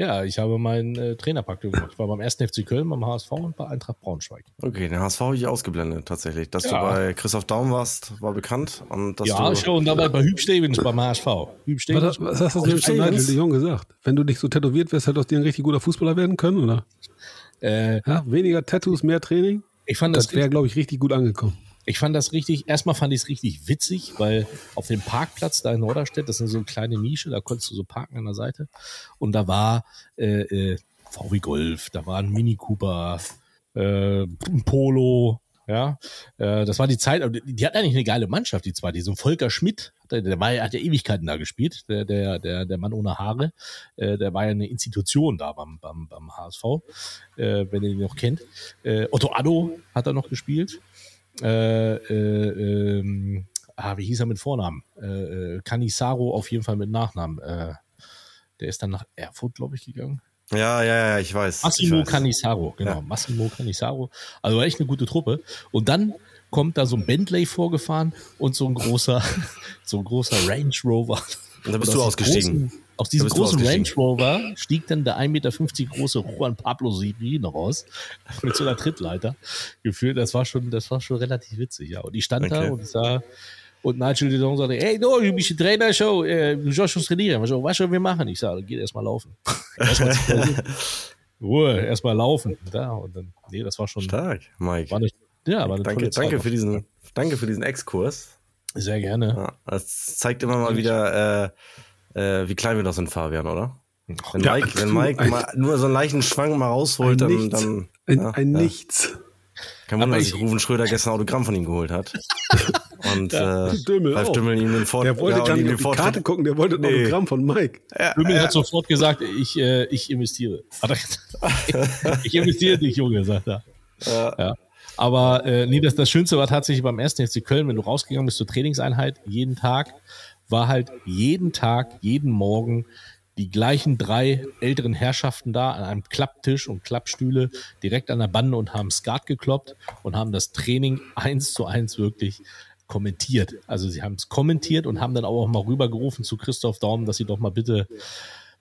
Ja, ich habe mein äh, Trainerpraktikum gemacht. Ich war beim 1. FC Köln, beim HSV und bei Eintracht Braunschweig. Okay, den HSV habe ich ausgeblendet, tatsächlich. Dass Ja. du bei Christoph Daum warst, war bekannt. Und dass Ja, du, schon dabei bei Hüb Stevens beim HSV. Hüb Was, Stevens. was hast du denn de Jong gesagt? Wenn du nicht so tätowiert wärst, hättest du aus dir ein richtig guter Fußballer werden können, oder? Äh, Ja, weniger Tattoos, mehr Training? ich, fand das, Das wäre, glaube ich, richtig gut angekommen. Ich fand das richtig, erstmal fand ich es richtig witzig, weil auf dem Parkplatz da in Norderstedt, das ist so eine kleine Nische, da konntest du so parken an der Seite. Und da war äh, äh, VW Golf, da war ein Mini Cooper, äh, ein Polo, ja. Äh, das war die Zeit, die, hatten eigentlich eine geile Mannschaft, die zwei. Die so ein Volker Schmidt, der, der war, hat ja Ewigkeiten da gespielt, der, der, der, der Mann ohne Haare, äh, der war ja eine Institution da beim, beim, beim HSV, äh, wenn ihr ihn noch kennt. Äh, Otto Addo hat er noch gespielt. Äh, äh, ähm, ah, wie hieß er mit Vornamen? Äh, äh, Canisaro auf jeden Fall mit Nachnamen. Äh, der ist dann nach Erfurt, glaube ich, gegangen. ja, ja, ja, ich weiß. Massimo ich weiß. Canisaro, genau. Ja. Massimo Canisaro. Also war echt eine gute Truppe. Und dann kommt da so ein Bentley vorgefahren und so ein großer, so ein großer Range Rover. Und da bist du ausgestiegen. Großen, aus diesem großen Range. Rover stieg dann der 1,50 Meter große Juan Pablo Sirino raus mit so einer Trittleiter gefühlt. Das war schon, das war schon relativ witzig, ja. Und ich stand da Okay. und sah, und Nigel de Jong sagte, hey, du, du bist ein Trainer, show, äh, du sollst uns trainieren. So, was sollen wir machen? Ich sage, geht erst mal laufen. erstmal Ruhe, erstmal laufen. Da, und dann, nee, das war schon, Stark, Mike. eine, ja, war eine danke, danke, für diesen, danke für diesen Exkurs. Sehr gerne. Ja, das zeigt immer mal wieder, äh, äh, wie klein wir doch sind, Fabian, oder? Wenn Ja, Mike, wenn Mike ein- mal nur so einen leichten Schwank mal rausholt, Ein dann, Nichts. dann Ein, ja, ein ja. Nichts. Kein Wunder, dass Ruven Schröder gestern ein Autogramm von ihm geholt hat. Und äh, Dümmel Ralf. Dümmel ihm den Fort Der wollte ja, gar nicht auf die Karte gucken, der wollte ein Nee. Autogramm von Mike. Rümmel hat sofort gesagt, ich, äh, ich investiere. Er ich investiere nicht, Junge, sagt er. Ja. Aber äh, nee, das, das Schönste war tatsächlich beim ersten FC Köln, wenn du rausgegangen bist zur Trainingseinheit, jeden Tag, war halt jeden Tag, jeden Morgen die gleichen drei älteren Herrschaften da an einem Klapptisch und Klappstühle direkt an der Bande und haben Skat gekloppt und haben das Training eins zu eins wirklich kommentiert. Also sie haben es kommentiert und haben dann auch mal rübergerufen zu Christoph Daum, dass sie doch mal bitte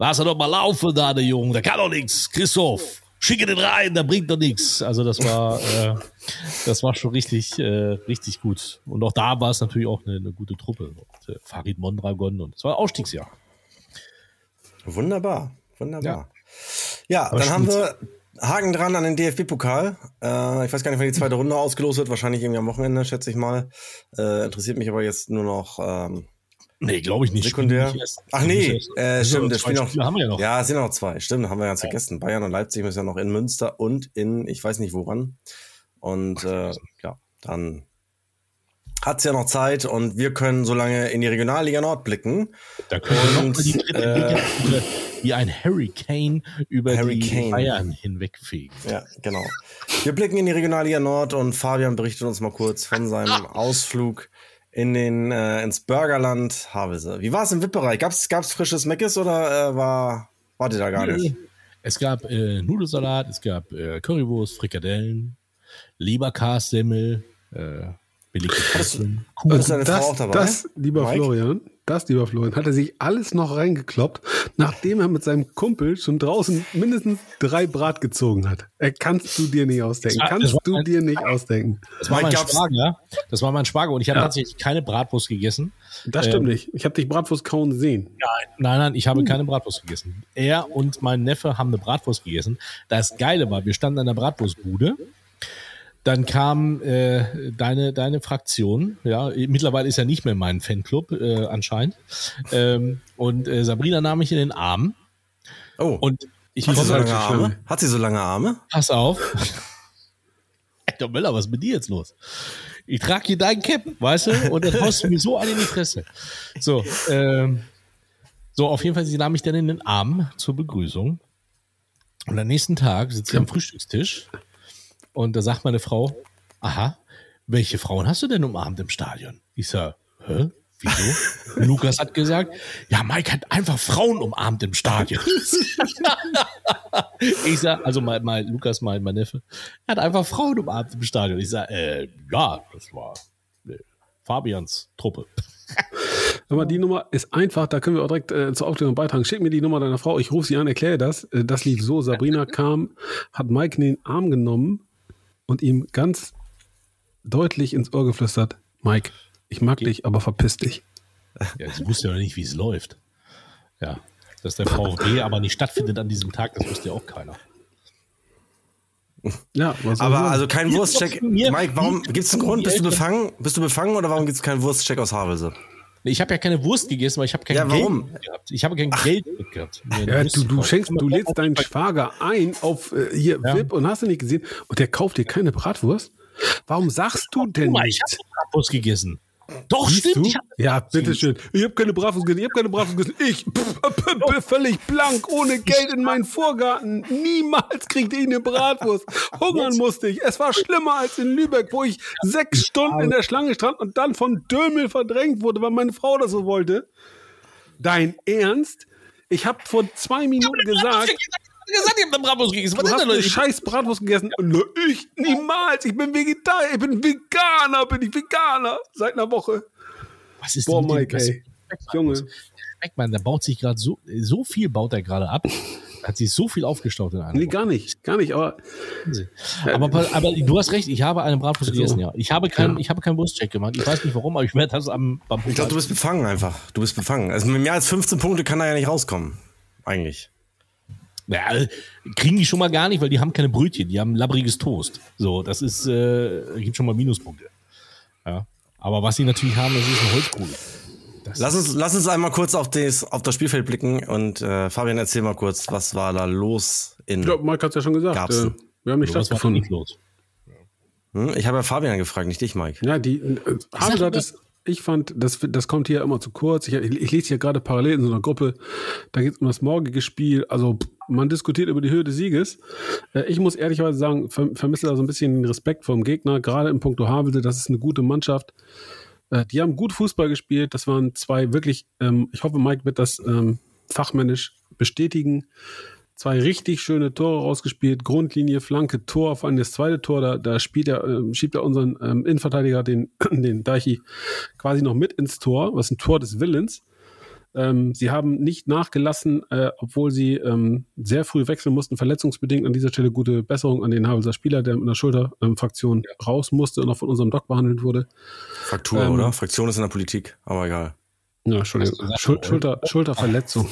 Lass er doch mal laufen da, der Junge. Der kann doch nichts. Christoph, schicke den rein, der bringt doch nichts. Also das war, äh, das war schon richtig, äh, richtig gut. Und auch da war es natürlich auch eine, eine gute Truppe. Und, äh, Farid Mondragon und es war Ausstiegsjahr. Wunderbar, wunderbar. Ja, dann haben wir Haken dran an den DFB-Pokal. Äh, ich weiß gar nicht, wann die zweite Runde ausgelost wird. Wahrscheinlich irgendwie am Wochenende, schätze ich mal. Äh, interessiert mich aber jetzt nur noch ähm, Nee, glaube ich nicht. sekundär. Nicht Ach nee, nicht äh, stimmt, das Spiel noch. Spiele haben wir ja noch. Ja, es sind noch zwei. Stimmt, haben wir ganz vergessen. Bayern und Leipzig müssen ja noch in Münster und in, ich weiß nicht woran. Und äh, ja, dann hat's ja noch Zeit und wir können so lange in die Regionalliga Nord blicken. Da können wir noch Und, die dritte äh, Liga, wie ein Hurricane über die Hurricane. Bayern hinwegfegen. Ja, genau. Wir blicken in die Regionalliga Nord und Fabian berichtet uns mal kurz von seinem Ausflug in den, äh, ins Burgerland Havelse. Wie war es im VIP-Bereich? Gab's, gab's frisches Meckes oder äh, war, wart ihr da gar nicht? Es gab äh, Nudelsalat, es gab äh, Currywurst, Frikadellen, Leberkassemmel, äh, deine Frau auch dabei? das, lieber Mike? Florian, das, lieber Florian, hat er sich alles noch reingekloppt, nachdem er mit seinem Kumpel schon draußen mindestens drei Brat gezogen hat. Äh, kannst du dir nicht ausdenken. Das war- das Kannst du ein- dir nicht ausdenken. Das war mein Schwager. Das war mein Schwager und ich habe Ja. tatsächlich keine Bratwurst gegessen. Das stimmt nicht. Ich habe dich Bratwurst kauen sehen. Nein, nein, ich habe keine Bratwurst gegessen. Er und mein Neffe haben eine Bratwurst gegessen. Das Geile war, wir standen an der Bratwurstbude. Dann kam äh, deine, deine Fraktion, ja, mittlerweile ist er nicht mehr mein Fanclub, äh, anscheinend. Ähm, und äh, Sabrina nahm mich in den Arm Oh, und ich hat sie so lange Arme? Hat sie so lange Arme? pass auf. Alter Möller, was ist mit dir jetzt los? Ich trage hier deinen Cap, weißt du, und dann haust du mir so einen in die Fresse. So, ähm, so, auf jeden Fall, sie nahm mich dann in den Arm zur Begrüßung. Und am nächsten Tag sitze ich am Frühstückstisch und da sagt meine Frau, aha, welche Frauen hast du denn umarmt im Stadion? Ich sag, hä? Wieso? Lukas hat gesagt, ja, Mike hat einfach Frauen umarmt im Stadion. ich sag, also mein, mein Lukas, mein, mein Neffe, er hat einfach Frauen umarmt im Stadion. Ich sag, äh, ja, das war äh, Fabians Truppe. Aber die Nummer ist einfach, da können wir auch direkt äh, zur Aufklärung beitragen. Schick mir die Nummer deiner Frau, ich rufe sie an, erkläre das. Äh, das lief so, Sabrina kam, hat Mike in den Arm genommen und ihm ganz deutlich ins Ohr geflüstert, Mike, ich mag dich, aber verpiss dich. Ja, sie wusste ja noch nicht, wie es läuft. Ja, dass der VfB aber nicht stattfindet an diesem Tag, das wusste ja auch keiner. Ja, Aber also kein Wurstcheck. Mike, warum mir- gibt's einen Grund? Bist du befangen? Bist du befangen oder warum gibt's keinen Wurstcheck aus Havelse? Ich habe ja keine Wurst gegessen, weil ich habe kein Ja, warum? Geld gehabt. Ich habe kein Geld gehabt. Ja, du, du schenkst, du lädst deinen Schwager ein auf äh, hier Ja. VIP und hast du nicht gesehen und der kauft dir keine Bratwurst? Warum sagst du denn Guck mal, ich nicht? habe Bratwurst gegessen. Doch, Siehst stimmt. hab, Ja, bitteschön. Ich habe keine Bratwurst gegessen. Ich habe keine Bratwurst gegessen. Ich völlig blank, ohne Geld in meinen Vorgarten. Niemals kriegte ich eine Bratwurst. Hungern musste ich. Es war schlimmer als in Lübeck, wo ich sechs Stunden in der Schlange stand und dann von Dömel verdrängt wurde, weil meine Frau das so wollte. Dein Ernst? Ich habe vor zwei Minuten gesagt, gesagt, ich habe eine Bratwurst gegessen. Was du hast denn eine scheiß Bratwurst gegessen. Nö, ich niemals. Ich bin Vegetarier. Ich bin Veganer. Bin ich Veganer. Seit einer Woche. Was ist Boah, denn Mike, ey. Junge. Beckmann, der baut sich gerade so, so viel baut er gerade ab. Hat sich so viel aufgestaut in einer Nee, Woche. gar nicht. Gar nicht. Aber Aber, aber du hast recht, ich habe eine Bratwurst gegessen, ja. Ich habe keinen, ich habe keinen Wurstcheck gemacht. Ich weiß nicht warum, aber ich werde das am, beim Ich glaube, du bist befangen einfach. Du bist befangen. Also mit mehr als 15 Punkte kann er ja nicht rauskommen. Eigentlich. Ja, kriegen die schon mal gar nicht, weil die haben keine Brötchen, die haben labbriges Toast. So, das ist, äh, gibt schon mal Minuspunkte. Ja. Aber was sie natürlich haben, das ist eine Holzkohle. Das Lass uns, lass uns einmal kurz auf das, auf das Spielfeld blicken und äh, Fabian, erzähl mal kurz, was war da los in. ich glaube, Mike hat es ja schon gesagt. Äh, wir haben nicht was war da stattgefunden. nicht los? Hm? Ich habe ja Fabian gefragt, nicht dich, Mike. Ja, die äh, Havelse hat es. Ich fand, das, das kommt hier immer zu kurz. Ich, ich, ich lese hier gerade parallel in so einer Gruppe. Da geht es um das morgige Spiel. Also man diskutiert über die Höhe des Sieges. Äh, ich muss ehrlicherweise sagen, ver, vermisse da so ein bisschen den Respekt vom Gegner. Gerade im Punkto Havelse, das ist eine gute Mannschaft. Äh, die haben gut Fußball gespielt. Das waren zwei wirklich, ähm, ich hoffe, Mike wird das ähm, fachmännisch bestätigen. Zwei richtig schöne Tore rausgespielt. Grundlinie, Flanke, Tor. Vor allem das zweite Tor, da, da spielt er, ähm, schiebt er unseren ähm, Innenverteidiger, den, den Deichi, quasi noch mit ins Tor, was ein Tor des Willens. Ähm, sie haben nicht nachgelassen, äh, obwohl sie ähm, sehr früh wechseln mussten, verletzungsbedingt. An dieser Stelle gute Besserung an den Havelser Spieler, der mit einer Schulterfraktion raus musste und auch von unserem Doc behandelt wurde. Fraktur, Ähm, oder? Fraktion ist in der Politik, aber egal. Ja, Entschuldigung. Gesagt, Schul Schulter, Schulterverletzung.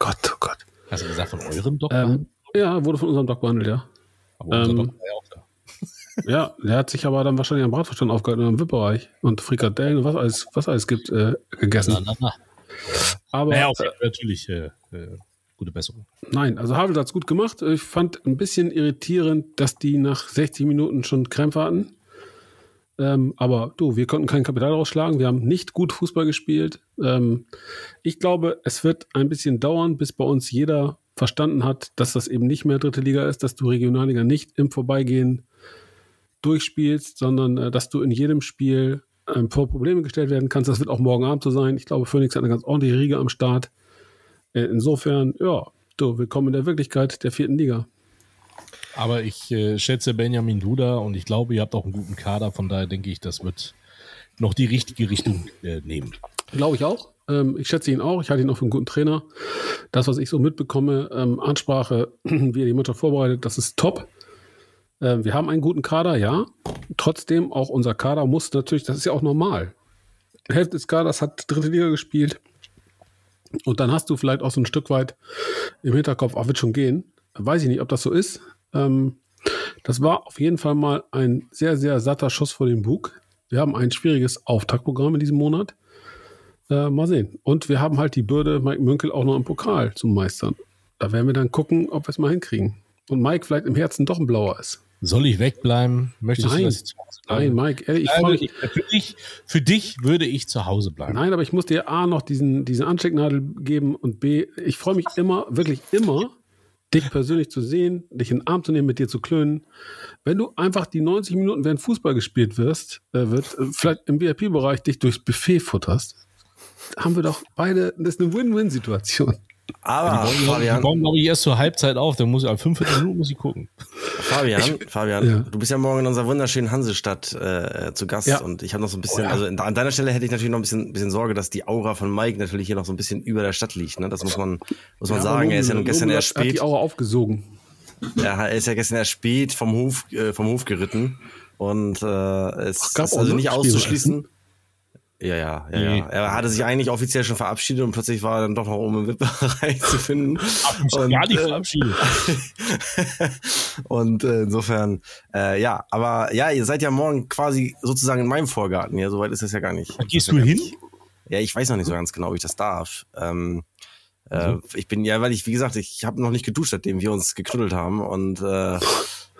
Gott, oh Gott. Hast du gesagt, von eurem Doktor? Ähm, ja, wurde von unserem Doc behandelt, ja. aber unser ähm, Doktor war ja auch da. Ja, der hat sich aber dann wahrscheinlich am Bratverstand aufgehalten im VIP-Bereich und Frikadellen und was alles, was alles gibt, äh, gegessen. Na, na, na. Aber Naja, auf äh, natürlich äh, äh, gute Besserung. nein, also Havel hat's gut gemacht. Ich fand ein bisschen irritierend, dass die nach 60 Minuten schon Krämpfe hatten. Ähm, aber du, wir konnten kein Kapital rausschlagen. Wir haben nicht gut Fußball gespielt. Ähm, ich glaube, es wird ein bisschen dauern, bis bei uns jeder verstanden hat, dass das eben nicht mehr dritte Liga ist, dass du Regionalliga nicht im Vorbeigehen durchspielst, sondern äh, dass du in jedem Spiel ähm, vor Probleme gestellt werden kannst. Das wird auch morgen Abend so sein. Ich glaube, Phoenix hat eine ganz ordentliche Riege am Start. Äh, insofern, ja, du, willkommen in der Wirklichkeit der vierten Liga. Aber ich äh, schätze Benjamin Duda und ich glaube, ihr habt auch einen guten Kader. Von daher denke ich, das wird noch die richtige Richtung äh, nehmen. Glaube ich auch. Ähm, ich schätze ihn auch. Ich halte ihn auch für einen guten Trainer. Das, was ich so mitbekomme, ähm, Ansprache, wie er die Mannschaft vorbereitet, das ist top. Ähm, wir haben einen guten Kader, ja. Trotzdem, auch unser Kader muss natürlich, das ist ja auch normal. Hälfte des Kaders hat dritte Liga gespielt. Und dann hast du vielleicht auch so ein Stück weit im Hinterkopf, auch wird schon gehen. Weiß ich nicht, ob das so ist. Ähm, das war auf jeden Fall mal ein sehr, sehr satter Schuss vor den Bug. Wir haben ein schwieriges Auftaktprogramm in diesem Monat. Äh, mal sehen. Und wir haben halt die Bürde, Mike Münkel auch noch im Pokal zu meistern. Da werden wir dann gucken, ob wir es mal hinkriegen. Und Mike vielleicht im Herzen doch ein Blauer ist. Soll ich wegbleiben? Möchtest Nein. du, dass ich zu Hause bleibe? Nein, Mike, ehrlich, ich freue mich. ich, für, dich, für dich würde ich zu Hause bleiben. Nein, aber ich muss dir A noch diesen, diese Anstecknadel geben und B, ich freue mich immer, wirklich immer, dich persönlich zu sehen, dich in den Arm zu nehmen, mit dir zu klönen. Wenn du einfach die 90 Minuten, während Fußball gespielt wirst, äh, wird, äh, vielleicht im VIP-Bereich dich durchs Buffet futterst, haben wir doch beide, das ist eine Win-Win-Situation. Aber Die Fabian, bauen, glaube ich, erst zur Halbzeit auf. Dann muss ich, ab 45 Minuten muss ich gucken. Fabian, Fabian, Ja. du bist ja morgen in unserer wunderschönen Hansestadt äh, zu Gast Ja. und ich habe noch so ein bisschen, also in, an deiner Stelle hätte ich natürlich noch ein bisschen, bisschen Sorge, dass die Aura von Mike natürlich hier noch so ein bisschen über der Stadt liegt. Ne? Das muss man, muss man sagen. Er ist ja nun gestern erst hat- Hat spät. die Aura aufgesogen. Er er ist ja gestern erst spät vom Hof, äh, vom Hof geritten und äh, es gab ist also nicht auszuschließen. Ja, ja, ja, Nee. ja. Er hatte sich eigentlich offiziell schon verabschiedet und plötzlich war er dann doch noch oben im VIP-Bereich zu finden. Und, Gar nicht äh, verabschiedet. und äh, insofern, äh, ja, aber ja, ihr seid ja morgen quasi sozusagen in meinem Vorgarten. Ja, soweit ist das ja gar nicht. Gehst du ja hin? nicht- Ja, ich weiß noch nicht so ganz genau, ob ich das darf. Ähm, Mhm. äh, ich bin ja, weil ich, wie gesagt, ich habe noch nicht geduscht, seitdem wir uns geknuddelt haben und äh,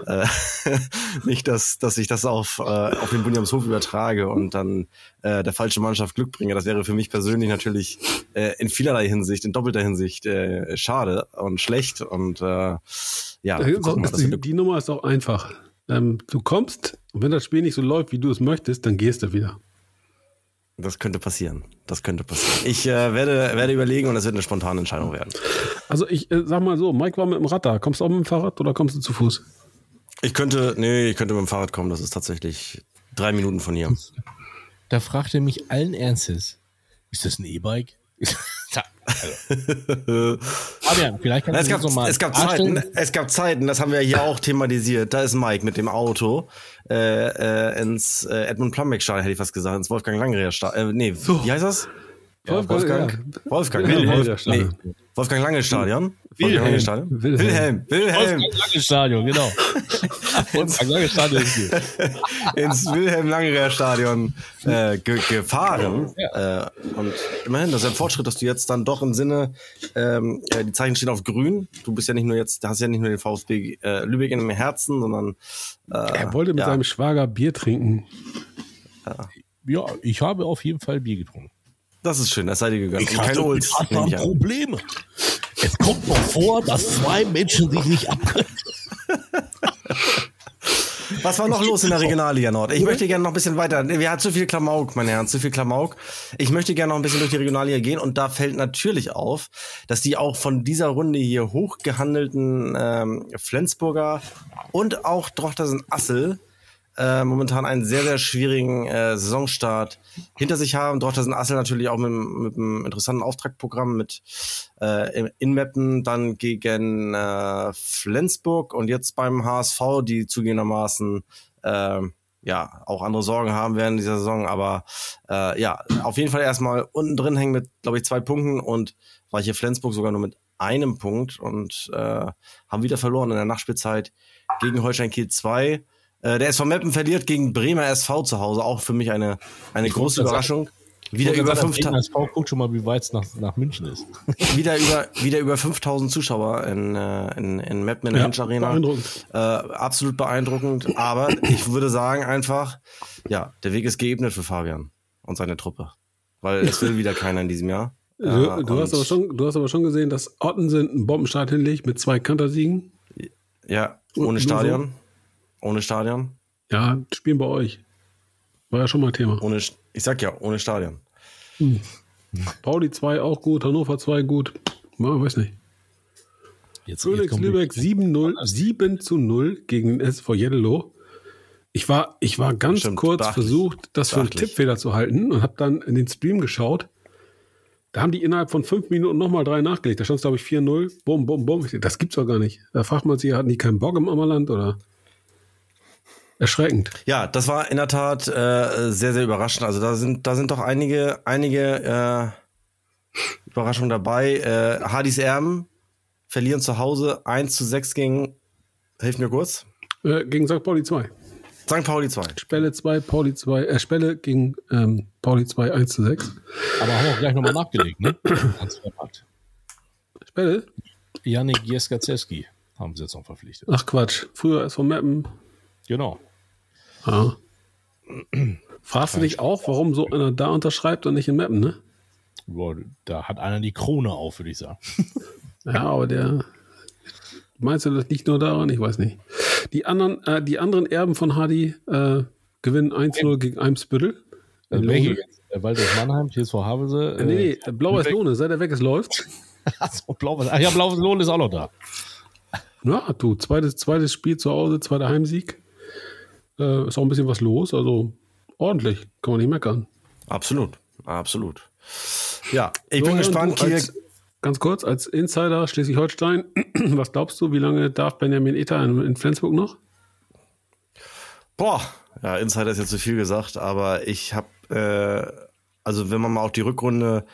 äh, nicht, dass, dass ich das auf, äh, auf den Bunjamshof übertrage und dann äh, der falsche Mannschaft Glück bringe. Das wäre für mich persönlich natürlich äh, in vielerlei Hinsicht, in doppelter Hinsicht äh, schade und schlecht und äh, ja, gucken mal, die, die Nummer ist auch einfach. Ähm, du kommst und wenn das Spiel nicht so läuft, wie du es möchtest, dann gehst du wieder. Das könnte passieren. Das könnte passieren. Ich äh, werde, werde überlegen und das wird eine spontane Entscheidung werden. Also ich äh, sag mal so, Mike war mit dem Rad da. Kommst du auch mit dem Fahrrad oder kommst du zu Fuß? Ich könnte, nee, ich könnte mit dem Fahrrad kommen. Das ist tatsächlich drei Minuten von hier. Da fragt er mich allen Ernstes, ist das ein E-Bike? Also. Fabian, vielleicht kannst Es gab, es. Zeiten, es gab Zeiten, das haben wir hier auch thematisiert. Da ist Mike mit dem Auto äh, äh, ins äh, Edmund Plumbeck Stadion, hätte ich fast gesagt, ins Wolfgang Langreher Stadion. Äh, nee, wie heißt das? Ja, Wolfgang, Wolfgang, Wilhelm Wolf, Langreher Stadion. nee, Wolfgang Lange Stadion. Wilhelm. Wolfgang Lange Stadion. Wilhelm. Wilhelm. Wilhelm. Wolfgang Lange Stadion, genau. Wolfgang Lange Stadion ist hier. ins Wilhelm Langerer Stadion äh, ge gefahren. Äh, und immerhin, das ist ein Fortschritt, dass du jetzt dann doch im Sinne, ähm, äh, die Zeichen stehen auf grün. Du bist ja nicht nur jetzt, du hast ja nicht nur den VfB äh, Lübeck in dem Herzen, sondern äh, Er wollte mit ja. seinem Schwager Bier trinken. Ja, ich habe auf jeden Fall Bier getrunken. Das ist schön, das seid ihr gegönnt. Ich hatte Olds, nehme Adler ich. Probleme. Es kommt noch vor, dass zwei Menschen sich nicht abkönnen. Was war noch los in der Regionalliga Nord? Ich möchte gerne noch ein bisschen weiter. Wir hatten zu viel Klamauk, meine Herren, zu viel Klamauk. Ich möchte gerne noch ein bisschen durch die Regionalliga gehen und da fällt natürlich auf, dass die auch von dieser Runde hier hochgehandelten ähm, Flensburger und auch Drochtersen Assel äh, momentan einen sehr, sehr schwierigen äh, Saisonstart hinter sich haben. Drochtersen Assel natürlich auch mit, einem- mit einem interessanten Auftragprogramm mit äh, in Meppen, dann gegen äh, Flensburg und jetzt beim HSV, die zugegebenermaßen äh, ja auch andere Sorgen haben in dieser Saison. Aber äh, ja, auf jeden Fall erstmal unten drin hängen mit, glaube ich, zwei Punkten und war hier Flensburg sogar nur mit einem Punkt und äh, haben wieder verloren in der Nachspielzeit gegen Holstein Kiel 2. Äh, der SV Meppen verliert gegen Bremer SV zu Hause, auch für mich eine, eine große Überraschung. Wieder über, jetzt hat er 5000 Gegner SV, guck schon mal, wie weit es nach, nach München ist. wieder über, wieder über 5000 Zuschauer in, äh, in, in Meppen in der Ja, Arena. beeindruckend. Äh, absolut beeindruckend. Aber ich würde sagen einfach, ja, der Weg ist geebnet für Fabian und seine Truppe. Weil es will wieder keiner in diesem Jahr. Du, Äh, du, hast aber schon, du hast aber schon gesehen, dass Ottensen einen Bombenstart hinlegt mit zwei Kantersiegen. Ja, ohne? Stadion. Ohne Stadion. Ja, spielen bei euch. War ja schon mal Thema. Ohne, ich sag ja, ohne Stadion. Pauli 2 auch gut, Hannover 2 gut. Ja, weiß nicht. Jetzt, Phoenix kommt- Lübeck 7-0, 7 zu 0 gegen den SV Jeddelo. Ich war, ich war ganz Stimmt, kurz beachtlich. versucht, das für einen. Tippfehler zu halten und habe dann in den Stream geschaut. Da haben die innerhalb von fünf Minuten nochmal drei nachgelegt. Da stand es, glaube ich, 4-0. Bum, bum, bum. Das gibt's doch gar nicht. Da fragt man sich, hatten die keinen Bock im Ammerland oder? Erschreckend. Ja, das war in der Tat äh, sehr, sehr überraschend. Also da sind, da sind doch einige, einige äh, Überraschungen dabei. Äh, Hardys Erben verlieren zu Hause 1 zu 6 gegen, hilf mir kurz, Äh, gegen St. Pauli 2. St. Pauli 2. Spelle 2, Pauli 2, äh, Spelle gegen ähm, Pauli 2, 1 zu 6. Aber haben wir auch gleich nochmal nachgelegt, ne? Spelle? Janik Jeskaczewski haben sie jetzt noch verpflichtet. Ach Quatsch. Früher ist von Meppen. Genau. Ja. Fragst du dich auch, warum so einer da unterschreibt und nicht in Meppen, ne? Boah, Da hat einer die Krone auf, würde ich sagen. Ja, aber der. Meinst du das nicht nur daran? Ich weiß nicht. Die anderen, äh, die anderen Erben von Hardy äh, gewinnen 1-0 gegen Eimsbüttel. Also welche Lohne. jetzt? Der Waldorf Mannheim, TSV Havelse. Äh, nee, nee, Lübeck. Lohne, seit er weg ist, läuft. Achso, Blaues. Ach ja, Blaues Lohn ist auch noch da. Ja, du, zweites, zweites Spiel zu Hause, zweiter Heimsieg. Äh, ist auch ein bisschen was los, also ordentlich, kann man nicht meckern. Absolut, absolut. Ja, ich bin Florian, gespannt. Hier, Als, ganz kurz, als Insider Schleswig-Holstein, was glaubst du, wie lange darf Benjamin Eta in, in Flensburg noch? boah, ja, Insider ist jetzt zu viel gesagt, aber ich habe, äh, also wenn man mal auch die Rückrunde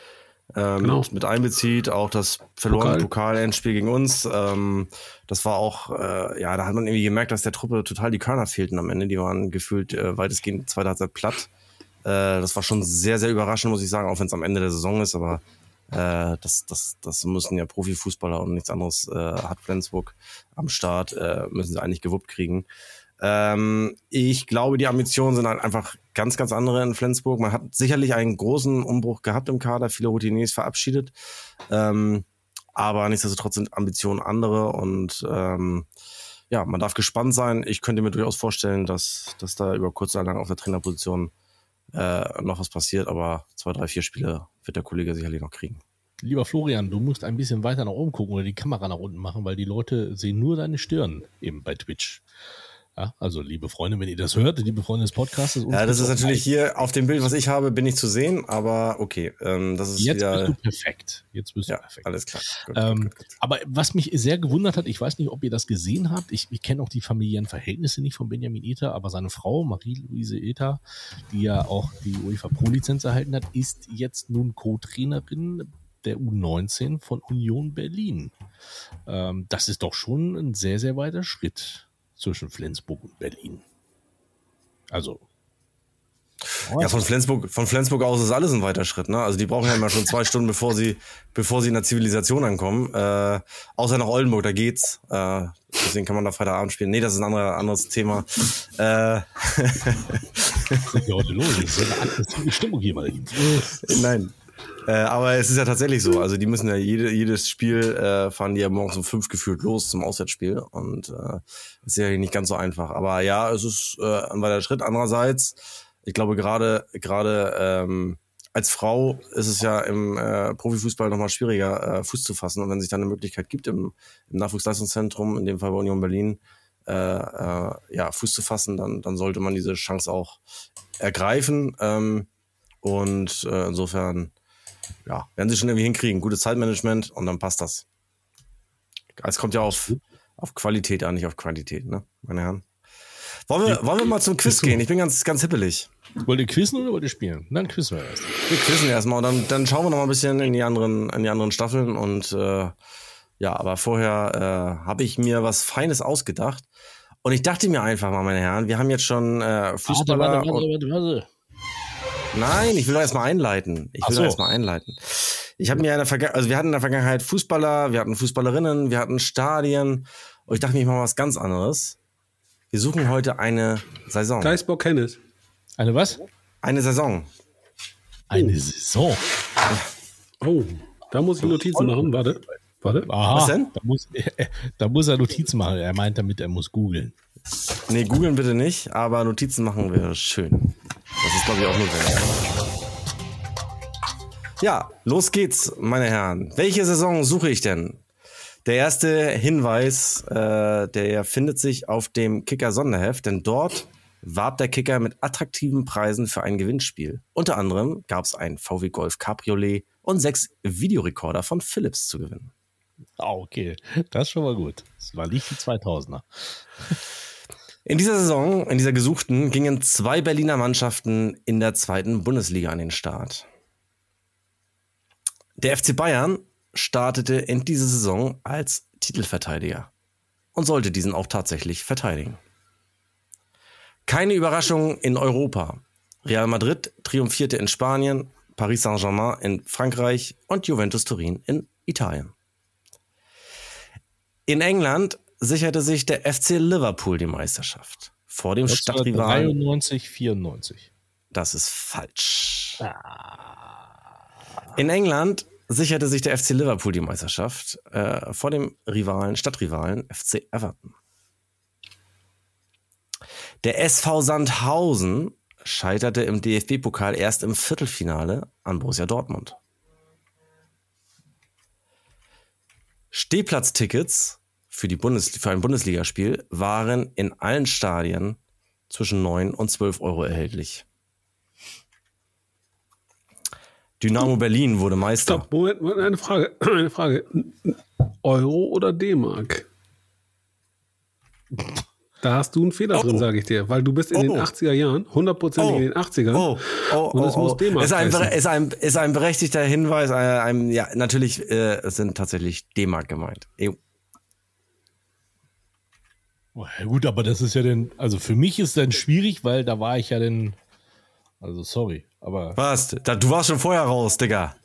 ähm, Genau. mit, einbezieht, auch das verlorene Pokal. Pokal-Endspiel gegen uns, ähm, das war auch, äh, ja, da hat man irgendwie gemerkt, dass der Truppe total die Körner fehlten am Ende. Die waren gefühlt äh, weitestgehend zweite Halbzeit platt. Äh, das war schon sehr, sehr überraschend, muss ich sagen, auch wenn es am Ende der Saison ist, aber äh, das, das, das müssen ja Profifußballer und nichts anderes äh, hat Flensburg am Start, äh, müssen sie eigentlich gewuppt kriegen. Ähm, ich glaube, die Ambitionen sind halt einfach ganz, ganz andere in Flensburg. Man hat sicherlich einen großen Umbruch gehabt im Kader, viele Routiniers verabschiedet. Ähm, aber nichtsdestotrotz sind Ambitionen andere und ähm, ja, man darf gespannt sein. Ich könnte mir durchaus vorstellen, dass, dass da über kurz oder lang auf der Trainerposition äh, noch was passiert, aber zwei, drei, vier Spiele wird der Kollege sicherlich noch kriegen. Lieber Florian, du musst ein bisschen weiter nach oben gucken oder die Kamera nach unten machen, weil die Leute sehen nur deine Stirn eben bei Twitch. Ja, also liebe Freunde, wenn ihr das hört, liebe Freunde des Podcasts. Ja, das ist natürlich hier auf dem Bild, was ich habe, bin ich zu sehen, aber okay, ähm, das ist Jetzt bist wieder. du perfekt. Jetzt bist Ja, du perfekt. alles klar. Gut, Ähm, gut, gut. aber was mich sehr gewundert hat, ich weiß nicht, ob ihr das gesehen habt, ich, ich kenne auch die familiären Verhältnisse nicht von Benjamin Ether, aber seine Frau, Marie-Louise Ether, die ja auch die UEFA Pro-Lizenz erhalten hat, ist jetzt nun Co-Trainerin der U19 von Union Berlin. Ähm, das ist doch schon ein sehr, sehr weiter Schritt zwischen Flensburg und Berlin. Also. Ja, von Flensburg, von Flensburg aus ist alles ein weiter Schritt, ne? Also die brauchen ja immer schon zwei Stunden, bevor sie, bevor sie in der Zivilisation ankommen. Äh, außer nach Oldenburg, da geht's. Äh, deswegen kann man da Freitagabend spielen. Nee, das ist ein anderer, anderes Thema. Äh, Was ist hier heute los? Das ist eine aggressive Stimmung hier, Lieben. Nein. Äh, aber es ist ja tatsächlich so. Also die müssen ja jede, jedes Spiel äh, fahren die ja morgens um fünf gefühlt los zum Auswärtsspiel. Und äh, ist ja nicht ganz so einfach. Aber ja, es ist äh, ein weiter Schritt. Andererseits, ich glaube gerade gerade ähm, als Frau ist es ja im äh, Profifußball nochmal schwieriger, äh, Fuß zu fassen. Und wenn sich dann eine Möglichkeit gibt im, im Nachwuchsleistungszentrum, in dem Fall bei Union Berlin, äh, äh, ja, Fuß zu fassen, dann, dann sollte man diese Chance auch ergreifen. Ähm, und äh, insofern, ja, werden sie schon irgendwie hinkriegen. Gutes Zeitmanagement und dann passt das. Es kommt ja auf, auf Qualität an, nicht auf Quantität, ne, meine Herren. Wollen wir, wollen wir mal zum Quiz gehen? Ich bin ganz, ganz hippelig. Wollt ihr quizzen oder wollt ihr spielen? Dann quizzen wir erst. Wir quizzen erstmal und dann, dann schauen wir noch mal ein bisschen in die anderen, in die anderen Staffeln und äh, ja, aber vorher äh, habe ich mir was Feines ausgedacht und ich dachte mir einfach mal, meine Herren, wir haben jetzt schon äh, Fußballer warte, warte, und warte, warte. Nein, ich will doch erstmal einleiten. Ich will so. erstmal einleiten. Ich habe mir in der Vergangenheit, also wir hatten in der Vergangenheit Fußballer, wir hatten Fußballerinnen, wir hatten Stadien. Und ich dachte mir, ich mache was ganz anderes. Wir suchen heute eine Saison. Geisbock Hennes. Eine was? Eine Saison. Eine Saison. Oh, da muss ich Notizen machen. Warte. Warte. Aha, Was denn? Da muss, da muss er Notizen machen. Er meint damit, er muss googeln. Nee, googeln bitte nicht, aber Notizen machen wäre schön. Das ist, glaube ich, auch notwendig. Ja, los geht's, meine Herren. Welche Saison suche ich denn? Der erste Hinweis, äh, der findet sich auf dem Kicker Sonderheft, denn dort warb der Kicker mit attraktiven Preisen für ein Gewinnspiel. Unter anderem gab es ein VW Golf Cabriolet und sechs Videorekorder von Philips zu gewinnen. Ah, okay. Das ist schon mal gut. Das war nicht die 2000er. In dieser Saison, in dieser gesuchten, gingen zwei Berliner Mannschaften in der zweiten Bundesliga an den Start. Der FC Bayern startete in dieser Saison als Titelverteidiger und sollte diesen auch tatsächlich verteidigen. Keine Überraschung in Europa. Real Madrid triumphierte in Spanien, Paris Saint-Germain in Frankreich und Juventus Turin in Italien. In England sicherte sich der FC Liverpool die Meisterschaft. Vor dem Stadtrivalen. 93, 94. Das ist falsch. In England sicherte sich der FC Liverpool die Meisterschaft äh, vor dem Rivalen, Stadtrivalen FC Everton. Der SV Sandhausen scheiterte im DFB-Pokal erst im Viertelfinale an Borussia Dortmund. Stehplatztickets für, die Bundes für ein Bundesligaspiel waren in allen Stadien zwischen 9 und 12 Euro erhältlich. Dynamo Berlin wurde Meister. Stopp, Moment, Moment, eine Frage. Eine Frage. Euro oder D-Mark? Da hast du einen Fehler Oh. drin, sage ich dir, weil du bist in Oh. den 80er Jahren, hundertprozentig Oh. in den 80ern. Oh, oh, Und es oh, muss oh. D-Mark ist, ein, heißen. ist, ein, ist ein berechtigter Hinweis. Äh, einem, ja, natürlich äh, sind tatsächlich D-Mark gemeint. Jo. Oh, ja gut, aber das ist ja dann, also für mich ist dann schwierig, weil da war ich ja dann, also sorry, aber Was? Da, du warst schon vorher raus, Digga.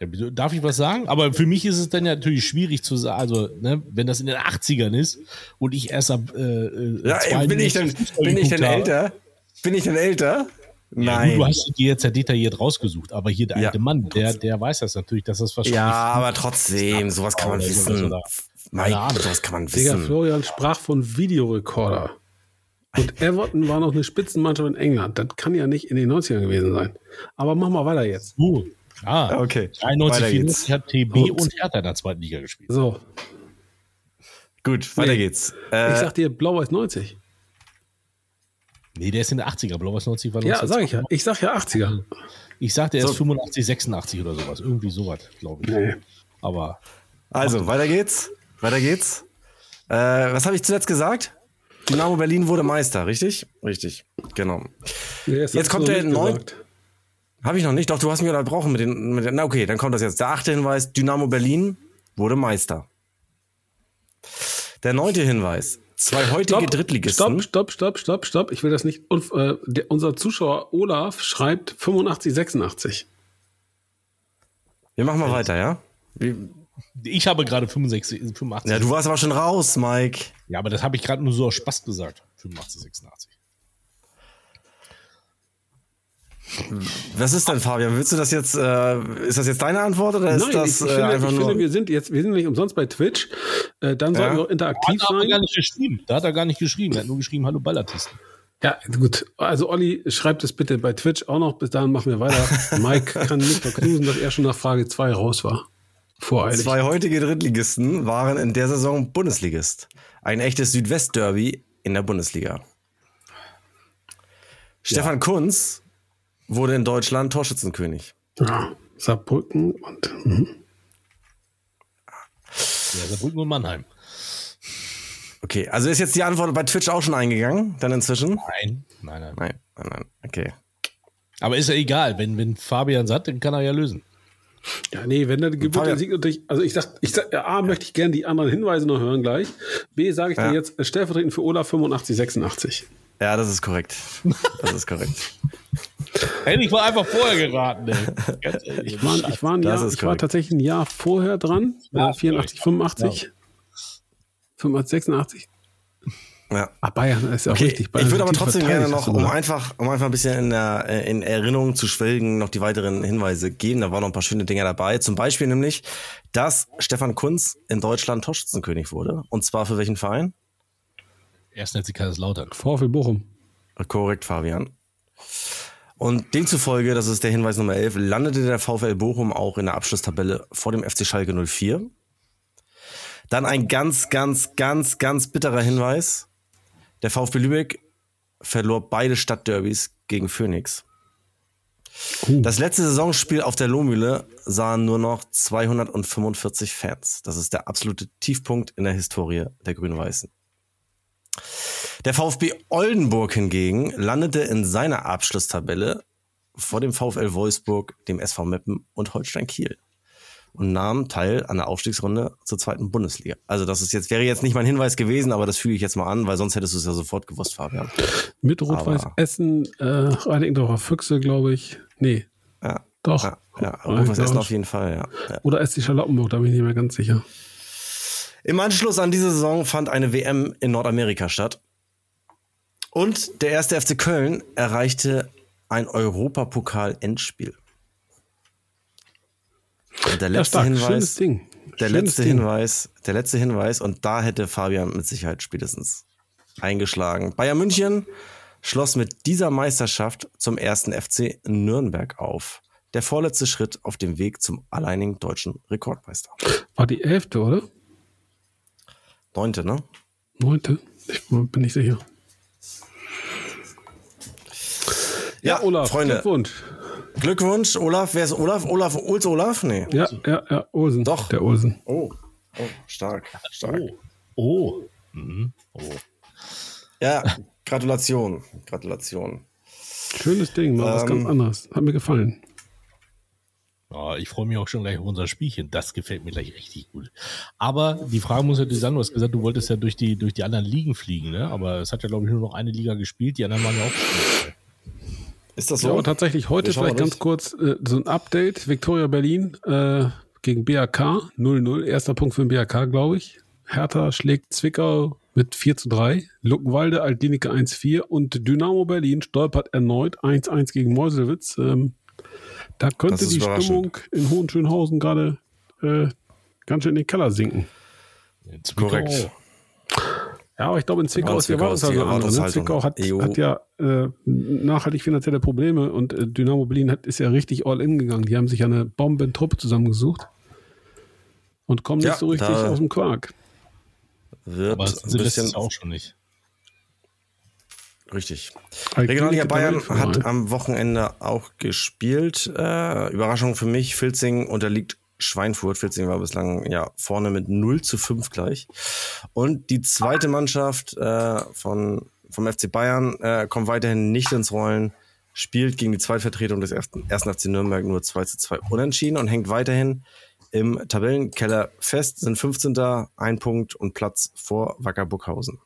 ja, darf ich was sagen? Aber für mich ist es dann ja natürlich schwierig zu sagen, also ne, wenn das in den 80ern ist und ich erst ab äh, äh, Ja, ey, bin ich denn, 92 Fußball bin ich denn älter? Bin ich denn älter? Ja, Nein. gut, du hast dir jetzt ja detailliert rausgesucht, aber hier der Ja. alte Mann, der, der weiß das natürlich, dass das wahrscheinlich. Ja, aber trotzdem, sowas kann man wissen. Mein, Keine Ahnung. sowas kann man Digga, wissen. Florian sprach von Videorekorder. Und Everton war noch eine Spitzenmannschaft in England. Das kann ja nicht in den 90ern gewesen sein. Aber mach mal weiter jetzt. Uh, ah, Okay, 93, weiter geht's. 94 hat TB und Hertha in der zweiten Liga gespielt. So, Gut, weiter Nee. geht's. ich Äh, sag dir Blau-Weiß 90. Nee, der ist in der 80er, Blau-Weiß 90 war Ja, 19. sag ich ja. Ich sag ja 80er. Ich sagte, er ist So. 85, 86 oder sowas. Irgendwie sowas, glaube ich. Nee. Aber also, weiter geht's. Weiter geht's. Äh, was habe ich zuletzt gesagt? Dynamo Berlin wurde Meister, richtig? Richtig, genau. Nee, Jetzt kommt der nicht neun- gesagt. Habe ich noch nicht, doch du hast mir unterbrochen mit den, mit den. Na okay, dann kommt das jetzt. Der achte Hinweis: Dynamo Berlin wurde Meister. Der neunte Hinweis: Zwei heutige Drittligisten. Stopp, stopp, stopp, stopp, stopp. Ich will das nicht. Und, äh, der, unser Zuschauer Olaf schreibt 85, 86. Wir machen mal weiter, ja? Wie- ich habe gerade 65, 85. Ja, du warst aber schon raus, Mike. Ja, aber das habe ich gerade nur so aus Spaß gesagt. 85, 86. Was ist denn, Fabian? Willst du das jetzt, äh, ist das jetzt deine Antwort oder ist Nein, das ich, ich, äh, finde, einfach ich nur. finde, wir sind jetzt, wir sind nicht umsonst bei Twitch. Äh, dann sollten Ja. wir auch interaktiv Da hat er gar sein. nicht geschrieben. Da hat er gar nicht geschrieben. Er hat nur geschrieben, hallo Ballartisten. Ja, gut. Also Olli, schreibt es bitte bei Twitch auch noch. Bis dahin machen wir weiter. Mike kann nicht verknusen, dass er schon nach Frage 2 raus war. Voreilig. Zwei heutige Drittligisten waren in der Saison Bundesligist. Ein echtes Südwest-Derby in der Bundesliga. Stefan Kunz wurde in Deutschland Torschützenkönig. Ja, Saarbrücken und mhm. Ja, Saarbrücken und Mannheim. Okay, also ist jetzt die Antwort bei Twitch auch schon eingegangen, dann inzwischen? Nein, nein, nein. Nein, nein, nein. Okay. Aber ist ja egal. Wenn, wenn Fabian sagt, dann kann er ja lösen. Ja, nee, wenn der Geburt der Sieg natürlich, also ich sag, ich sag, ja, A, möchte ich gerne die anderen Hinweise noch hören gleich. B, sage ich Ja. dir jetzt äh, stellvertretend für Olaf 85, 86. Ja, das ist korrekt. Das ist korrekt. Hätte ich mal einfach vorher geraten, ey. Ich war, ich war, ein Das Jahr, ist ich war tatsächlich ein Jahr vorher dran. Ja, Äh, 84, 85. 85, 86. Ja. Ah, Bayern ist ja auch Okay, richtig. Bayern ich würde aber trotzdem gerne noch, um einfach, um einfach ein bisschen in, der, in Erinnerung zu schwelgen, noch die weiteren Hinweise geben. Da waren noch ein paar schöne Dinge dabei. Zum Beispiel nämlich, dass Stefan Kunz in Deutschland Torschützenkönig wurde. Und zwar für welchen Verein? Erst nennt sie Kaiserslautern. VfL Bochum. Korrekt, Fabian. Und demzufolge, das ist der Hinweis Nummer 11, landete der VfL Bochum auch in der Abschlusstabelle vor dem FC Schalke 04. Dann ein ganz, ganz, ganz, ganz bitterer Hinweis. Der VfB Lübeck verlor beide Stadtderbys gegen Phoenix. Das letzte Saisonspiel auf der Lohmühle sahen nur noch 245 Fans. Das ist der absolute Tiefpunkt in der Historie der Grün-Weißen. Der VfB Oldenburg hingegen landete in seiner Abschlusstabelle vor dem VfL Wolfsburg, dem SV Meppen und Holstein Kiel und nahm teil an der Aufstiegsrunde zur zweiten Bundesliga. Also das ist jetzt wäre jetzt nicht mein Hinweis gewesen, aber das füge ich jetzt mal an, weil sonst hättest du es ja sofort gewusst, Fabian. Mit Rot-Weiß Essen, äh, Reinickendorfer Füchse, glaube ich. Nee, Ja, doch. ja, ja. Ja, Rot-Weiß Essen auf jeden Fall, ja. ja. Oder SC Charlottenburg, da bin ich nicht mehr ganz sicher. Im Anschluss an diese Saison fand eine WM in Nordamerika statt. Und der erste FC Köln erreichte ein Europapokal-Endspiel. Und der Ja, letzte. Schönes Hinweis, Ding. der Schönes letzte Ding. Hinweis, der letzte Hinweis, und da hätte Fabian mit Sicherheit spätestens eingeschlagen. Bayern München schloss mit dieser Meisterschaft zum ersten FC Nürnberg auf. Der vorletzte Schritt auf dem Weg zum alleinigen deutschen Rekordmeister. War die elfte, oder? Neunte, ne? Neunte? Ich bin nicht sicher. Ja, Olaf, Freunde, Glückwunsch. Glückwunsch, Olaf. Wer ist Olaf? Olaf, Ulz Olaf? Nee. Ja, ja, ja, Olsen. Doch. Der Olsen. Oh, oh stark, stark. Oh. Mhm. Oh. Ja, Gratulation, Gratulation. Schönes Ding, mal was Ähm, ganz anderes. Hat mir gefallen. Ja, ich freue mich auch schon gleich auf unser Spielchen. Das gefällt mir gleich richtig gut. Aber die Frage muss natürlich sein, du hast gesagt, du wolltest ja durch die, durch die anderen Ligen fliegen, ne? Aber es hat ja, glaube ich, nur noch eine Liga gespielt, die anderen waren ja auch gespielt. Ist das Ja, so? aber tatsächlich heute vielleicht ganz kurz äh, so ein Update. Viktoria Berlin äh, gegen BAK 0-0. Erster Punkt für den BAK, glaube ich. Hertha schlägt Zwickau mit 4 zu 3. Luckenwalde, Altlinike 1-4 und Dynamo Berlin stolpert erneut 1-1 gegen Meuselwitz. Ähm, da könnte die. Stimmung in Hohenschönhausen gerade äh, ganz schön in den Keller sinken. In Zwickau Korrekt. Ja, aber ich glaube, in Zwickau die Zwickau ist die Erwartungshaltung. Ne? Zwickau hat, Jo. hat ja äh, nachhaltig finanzielle Probleme und äh, Dynamo Berlin hat, ist ja richtig all in gegangen. Die haben sich ja eine Bombentruppe zusammengesucht und kommen Ja, nicht so richtig aus dem Quark. Wird Aber ein Silvester bisschen auch schon nicht. richtig. Regionalliga Bayern hat ne? am Wochenende auch gespielt. Äh, Überraschung für mich, Filzing unterliegt Schweinfurt. Filzing war bislang ja vorne mit 0 zu 5 gleich. Und die zweite Mannschaft äh, von, vom FC Bayern äh, kommt weiterhin nicht ins Rollen, spielt gegen die Zweitvertretung des ersten, ersten FC Nürnberg nur 2 zu 2 unentschieden und hängt weiterhin im Tabellenkeller fest, sind 15. ein Punkt und Platz vor Wacker Burghausen.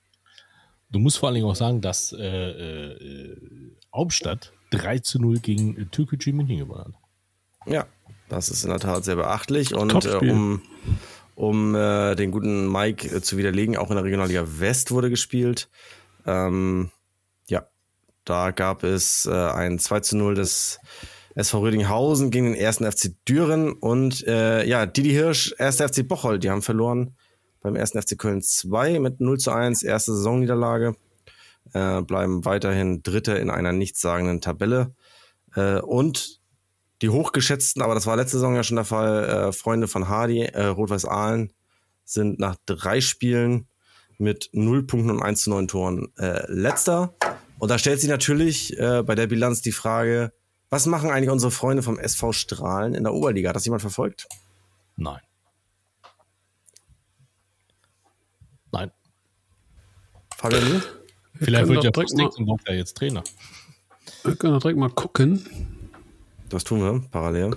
Du musst vor allen Dingen auch sagen, dass äh, äh, Hauptstadt 3 zu 0 gegen äh, Türkgücü München gewonnen hat. Ja, das ist in der Tat sehr beachtlich. Und äh, um, um äh, den guten Mike äh, zu widerlegen, auch in der Regionalliga West wurde gespielt. Ähm, ja, da gab es äh, ein 2 zu 0 des SV Rödinghausen gegen den ersten FC Düren und äh, ja, Didi Hirsch, erster FC Bocholt, die haben verloren beim ersten FC Köln 2 mit 0 zu 1, erste Saisonniederlage, äh, bleiben weiterhin Dritter in einer nichtssagenden Tabelle äh, und die hochgeschätzten, aber das war letzte Saison ja schon der Fall, äh, Freunde von Hardy, äh, Rot-Weiß Aalen, sind nach drei Spielen mit 0 Punkten und 1 zu 9 Toren äh, letzter. Und da stellt sich natürlich äh, bei der Bilanz die Frage, was machen eigentlich unsere Freunde vom SV Strahlen in der Oberliga? Hat das jemand verfolgt? Nein. Nein. Fabian? Vielleicht wird ja Post Nixon ja jetzt Trainer. Wir können doch direkt mal gucken. Das tun wir parallel.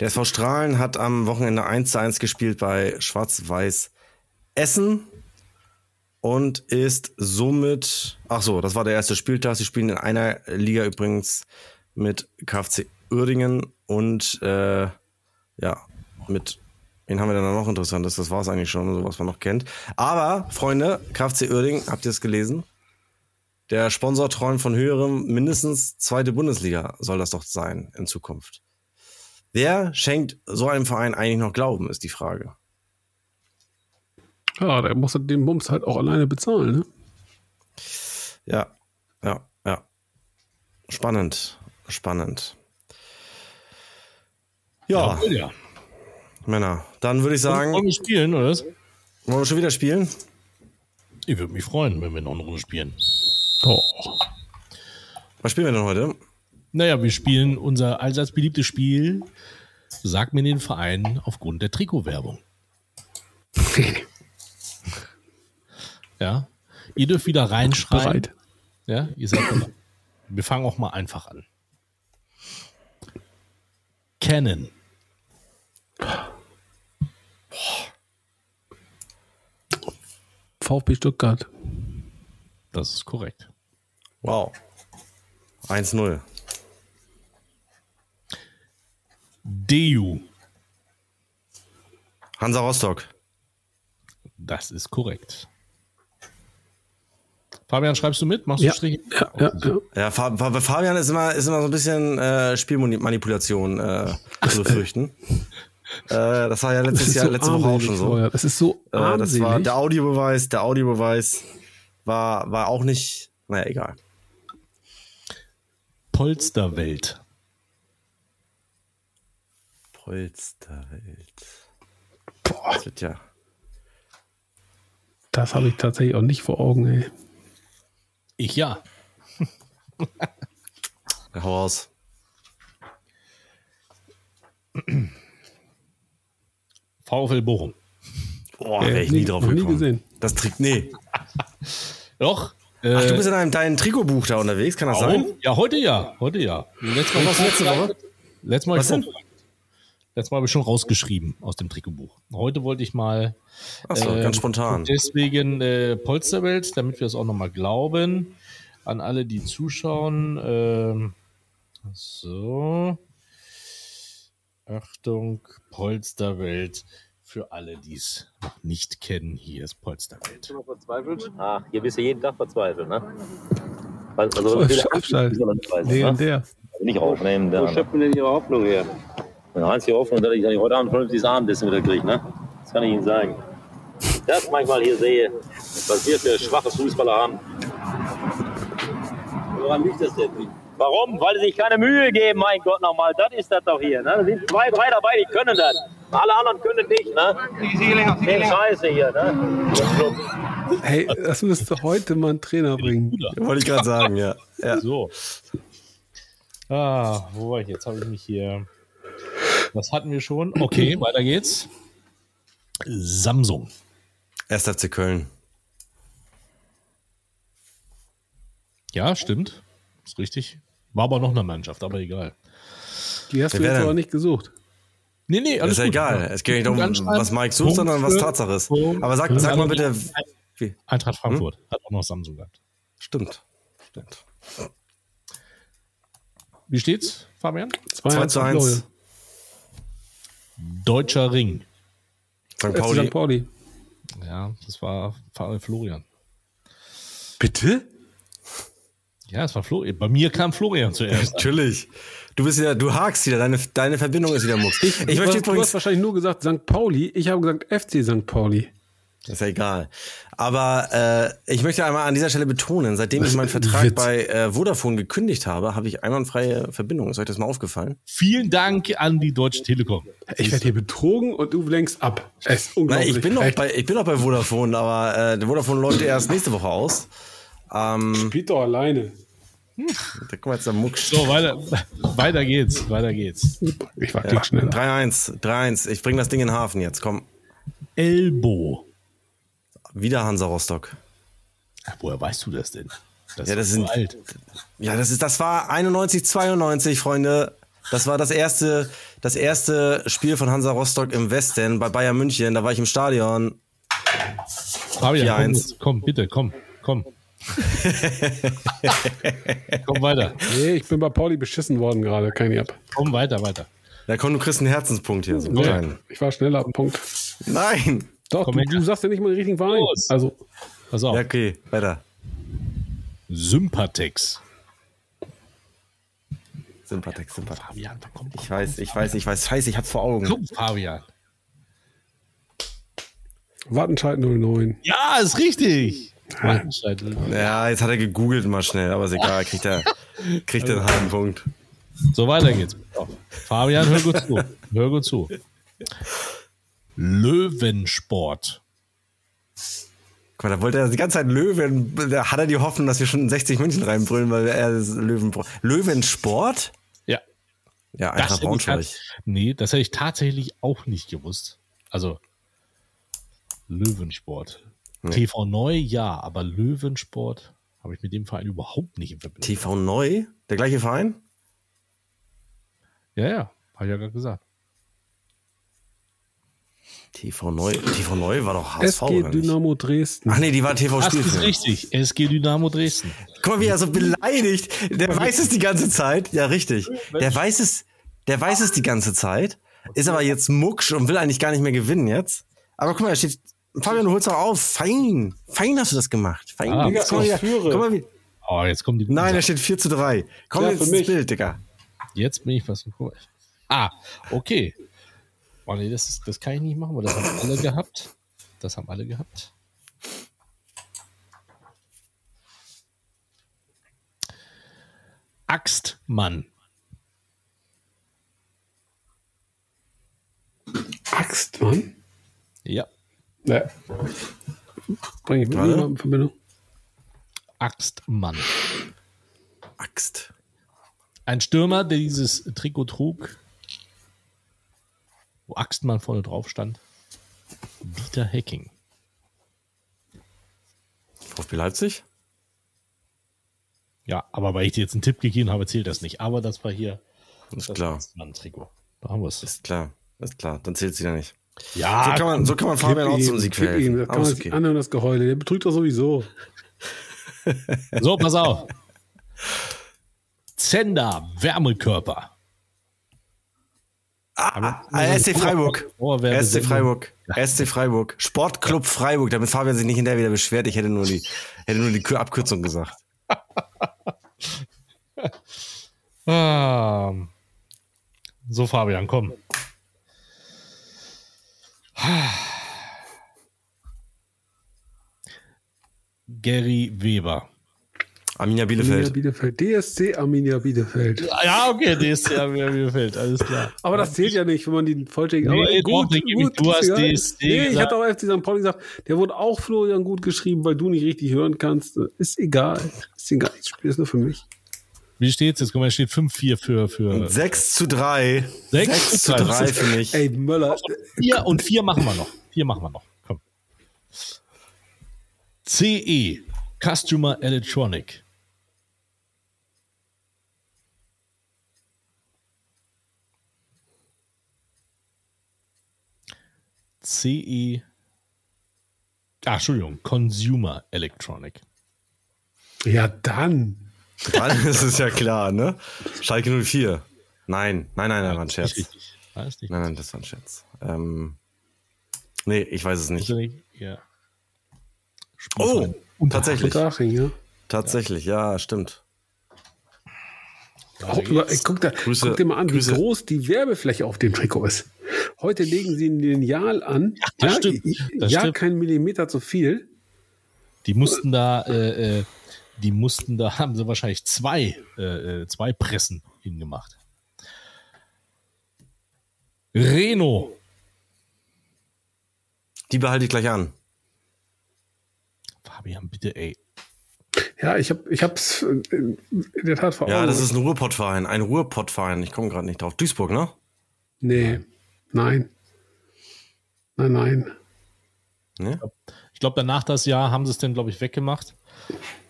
Der SV Strahlen hat am Wochenende 1 zu 1 gespielt bei Schwarz-Weiß Essen. und ist somit, ach so, das war der erste Spieltag. Sie spielen in einer Liga übrigens mit KfC Uerdingen und äh, ja, mit, wen haben wir denn noch interessantes? Das war es eigentlich schon, so was man noch kennt. Aber, Freunde, KfC Uerdingen, habt ihr es gelesen? Der Sponsor träumt von höherem, mindestens zweite Bundesliga soll das doch sein in Zukunft. Wer schenkt so einem Verein eigentlich noch Glauben, ist die Frage. Ja, der muss den Bums halt auch alleine bezahlen, ne? Ja, ja, ja. Spannend, spannend. Ja, ja. Männer, dann würde ich sagen, Wollen wir spielen, oder wollen wir schon wieder spielen? Ich würde mich freuen, wenn wir noch eine Runde spielen. Doch. Was spielen wir denn heute? Naja, wir spielen unser allseits beliebtes Spiel. Sag mir den Verein aufgrund der Trikotwerbung. Ja. Ihr dürft wieder reinschreien. Bereit. Ja, ihr seid bereit. Wir fangen auch mal einfach an. Canon. VfB Stuttgart. Das ist korrekt. Wow. 1-0. DU. Hansa Rostock. Das ist korrekt. Fabian, schreibst du mit? Machst du Ja. Striche? Ja, ja, ja. Ja, Fabian ist immer, ist immer so ein bisschen äh, Spielmanipulation äh, zu befürchten. äh, das war ja letztes Jahr, so letzte Woche auch schon so. vorher. Das ist so Äh, das war der Audiobeweis, der Audiobeweis war, war auch nicht, naja, egal. Polsterwelt. Polsterwelt. Boah, Das wird ja. das habe ich tatsächlich auch nicht vor Augen, ey. Ich ja. Hau raus. VfL Bochum. Boah, Äh, wäre ich nie- nie drauf noch nie gekommen. gesehen. Das Trick, nee. Doch. Ach, du Äh, bist in einem deinem Trikotbuch da unterwegs, kann das sein? oh, ja, heute ja. Heute ja. Letztes Mal, Was letzte Woche? Letztes Mal, Was denn? Letztes Mal habe ich schon rausgeschrieben aus dem Trikotbuch. Heute wollte ich mal Achso, Ähm, ganz spontan. Deswegen äh, Polsterwelt, damit wir es auch nochmal glauben. An alle, die zuschauen. Ähm, so. Achtung, Polsterwelt. Für alle, die es noch nicht kennen, hier ist Polsterwelt. verzweifelt? Ach, hier bist du jeden Tag verzweifelt, ne? Also, Voll viele Schafschalt. ne? Nicht aufnehmen. Wo schöpfen denn Ihre Hoffnung her? Die einzige Hoffnung, dass ich heute Abend vernünftiges Abendessen wieder kriege, ne? Das kann ich Ihnen sagen. Das ich manchmal hier sehe, was wir für schwache Fußballer haben. Woran liegt das denn? Warum? Weil sie sich keine Mühe geben, mein Gott nochmal. Das ist das doch hier. Ne? Da sind zwei, drei dabei, die können das. Alle anderen können nicht. Ne? Den Scheiße hier. Ne? Hey, das müsste heute mal ein Trainer bringen. Wollte ich gerade sagen, ja. ja. So. Ah, wo war ich? Jetzt habe ich mich hier. Das hatten wir schon. Okay, weiter geht's. Samsung. 1. FC Köln. Ja, stimmt. Ist richtig. War aber noch eine Mannschaft, aber egal. Die hast Wer du jetzt aber nicht gesucht. Nee, nee, alles ist ja gut. egal. Es geht nicht darum, was Mike sucht, Punkt sondern was Tatsache ist. Punkt. Aber sag, sag mal bitte. Wie? Eintracht Hm? Frankfurt hat auch noch Samsung gehabt. Stimmt. Stimmt. Wie steht's, Fabian? 2 zu 1. Deutscher Ring. St. Pauli. St. Pauli. Ja, das war Fabian Florian. Bitte? Ja, es war Florian. Bei mir kam Florian zuerst. Natürlich. Du bist wieder, du hakst wieder, deine, deine Verbindung ist wieder Mucks. Ich, du, möchte hast, jetzt du hast wahrscheinlich nur gesagt St. Pauli. Ich habe gesagt FC St. Pauli. ist ja egal. Aber äh, ich möchte einmal an dieser Stelle betonen, seitdem ich meinen Vertrag Witz. bei äh, Vodafone gekündigt habe, habe ich einwandfreie Verbindung. Ist euch das mal aufgefallen? Vielen Dank an die Deutsche Telekom. Ich werde hier betrogen und du lenkst ab. Es ist Nein, unglaublich. ich bin noch bei, ich bin noch bei Vodafone, aber äh, der Vodafone läuft erst nächste Woche aus. Ähm, Spielt doch alleine. Da kommt jetzt der Mucks. So, weiter, weiter geht's, weiter geht's. Ich war ja. schneller. 3-1, 3-1. Ich bring das Ding in den Hafen jetzt. Komm. Elbo. Wieder Hansa Rostock. Ach, woher weißt du das denn? Das Ja, das ist sind- so alt. Ja, das ist, das war 91, 92, Freunde. Das war das erste, das erste Spiel von Hansa Rostock im Westen bei Bayern München. Da war ich im Stadion. Fabian, komm, 4-1. jetzt, komm, bitte, komm, komm. komm weiter, Nee, ich bin bei Pauli beschissen worden gerade. Kein Jab. komm weiter, weiter. Ja, komm, du kriegst einen Herzenspunkt hier. So Nee, ich war schneller. Punkt. Nein. Doch, Komm du, du sagst ja nicht mal den richtigen Verein. Los. Also, Pass auf. Ja, okay, weiter. Sympatex. Sympathex, Sympathex. Fabian, komm, Ich weiß, ich weiß, ich weiß. Scheiße, ich hab's vor Augen. komm, Fabian. Wattenscheid 09. Ja, ist richtig. Wattenscheid. Ja, jetzt hat er gegoogelt mal schnell, aber ist egal, kriegt er, kriegt er einen halben Punkt. So, weiter geht's. Fabian, hör gut zu. Hör gut zu. Löwensport. Guck mal, da wollte er die ganze Zeit Löwen, da hat er die Hoffnung, dass wir schon in 60 München reinbrüllen, weil er das Löwen, Löwensport? Ja. Ja, Das einfach Braunschweig. nee, das hätte ich tatsächlich auch nicht gewusst. Also Löwensport. TV Neu, ja, aber Löwensport habe ich mit dem Verein überhaupt nicht in Verbindung. TV Neu? Der gleiche Verein? ja, ja, habe ich ja gerade gesagt. TV Neu, TV Neu war doch HSV, SG oder nicht? Dynamo Dresden. Ach nee, die war TV Das ist richtig. SG Dynamo Dresden. Guck mal, wie er so beleidigt. Der weiß es die ganze Zeit. Ja, richtig. Der weiß es, der weiß es die ganze Zeit. Ist aber jetzt mucksch und will eigentlich gar nicht mehr gewinnen jetzt. Aber guck mal, da steht, Fabian, du holst doch auf. Fein. Fein hast du das gemacht. Fein. Ah, Digga, hier. führe. guck mal wie, Oh, jetzt kommen die guten nein, da steht 4 zu 3. Komm Ja, jetzt ins. Bild, Digga. Jetzt bin ich was. Ah, okay. Oh nee, das, ist, das kann ich nicht machen, weil das haben alle gehabt. Das haben alle gehabt. Axtmann. Axt, Mann. Ja, Ja. Bring ich mit in Verbindung. Axtmann. Axt. Ein Stürmer, der dieses Trikot trug, wo Axtmann vorne drauf stand. Dieter Hecking. VfB Leipzig? Ja, aber weil ich dir jetzt einen Tipp gegeben habe, zählt das nicht. Aber das war hier Ist das klar. Axtmann-Trikot. Da haben wir es. Ist klar. Ist klar. Dann zählt sie ja nicht. Ja, So kann man, so kann man Fabian auch zum Sieg gib ihm, verhelfen. Das kann man okay. anhören, das Geheule. Der betrügt doch sowieso. So, pass auf. Zender, Wärmekörper. Ah, ah, SC Freiburg. Vorwerbe- SC Freiburg. SC Freiburg. Sportclub Freiburg, damit Fabian sich nicht hinterher wieder beschwert. Ich hätte nur die, hätte nur die Kür- Abkürzung gesagt. Ah. So, Fabian, komm. Gary Weber. Arminia Arminia Bielefeld. Bielefeld. DSC Arminia Bielefeld. Ja, okay, DSC Arminia Bielefeld, alles klar. Aber das zählt ja nicht, wenn man die vollständig. Nee, aber doch, den gebe ich. Du hast egal. DSC Nee, ich hatte auch FC St. Pauli gesagt, der wurde auch Florian gut geschrieben, weil du nicht richtig hören kannst. Ist egal. Ist egal. Das Spiel ist nur für mich. Wie steht's jetzt? Guck mal, es steht 5-4 für, für 6 zu 3. Sechs 6 zu zu drei. 3 für mich. Ey, Möller. 4 und 4 machen wir noch. 4 machen wir noch. Komm. CE, Customer Electronic. CE, ah, Entschuldigung, Consumer Electronic. Ja, dann. Dann ist es ja klar, ne? Schalke 04. Nein, nein, nein, nein, war ein Scherz. Nein, nein, das war ein Scherz. Ähm, nee, ich weiß es nicht. richtig. Ja. Oh, tatsächlich. Ja. Tatsächlich, ja, stimmt. Oh, über, ey, guck, da, Grüße- guck dir mal an, wie Grüße. groß die Werbefläche auf dem Trikot ist. Heute legen sie ein Lineal an. das ja, stimmt. Das ja stimmt. kein Millimeter zu viel. Die mussten da, äh, äh, die mussten da, haben sie wahrscheinlich zwei, äh, äh, zwei Pressen hingemacht. Reno. Die behalte ich gleich an. Fabian, bitte, ey. Ja, ich habe ich hab's äh, in der Tat vor Ja, Augen. das ist ein Ruhrpottverein. Ein Ruhrpottverein. Ich komme gerade nicht drauf. Duisburg, ne? Nee, nein. Nein, nein. Ne? Ich glaube, danach das Jahr haben sie es dann, glaube ich, weggemacht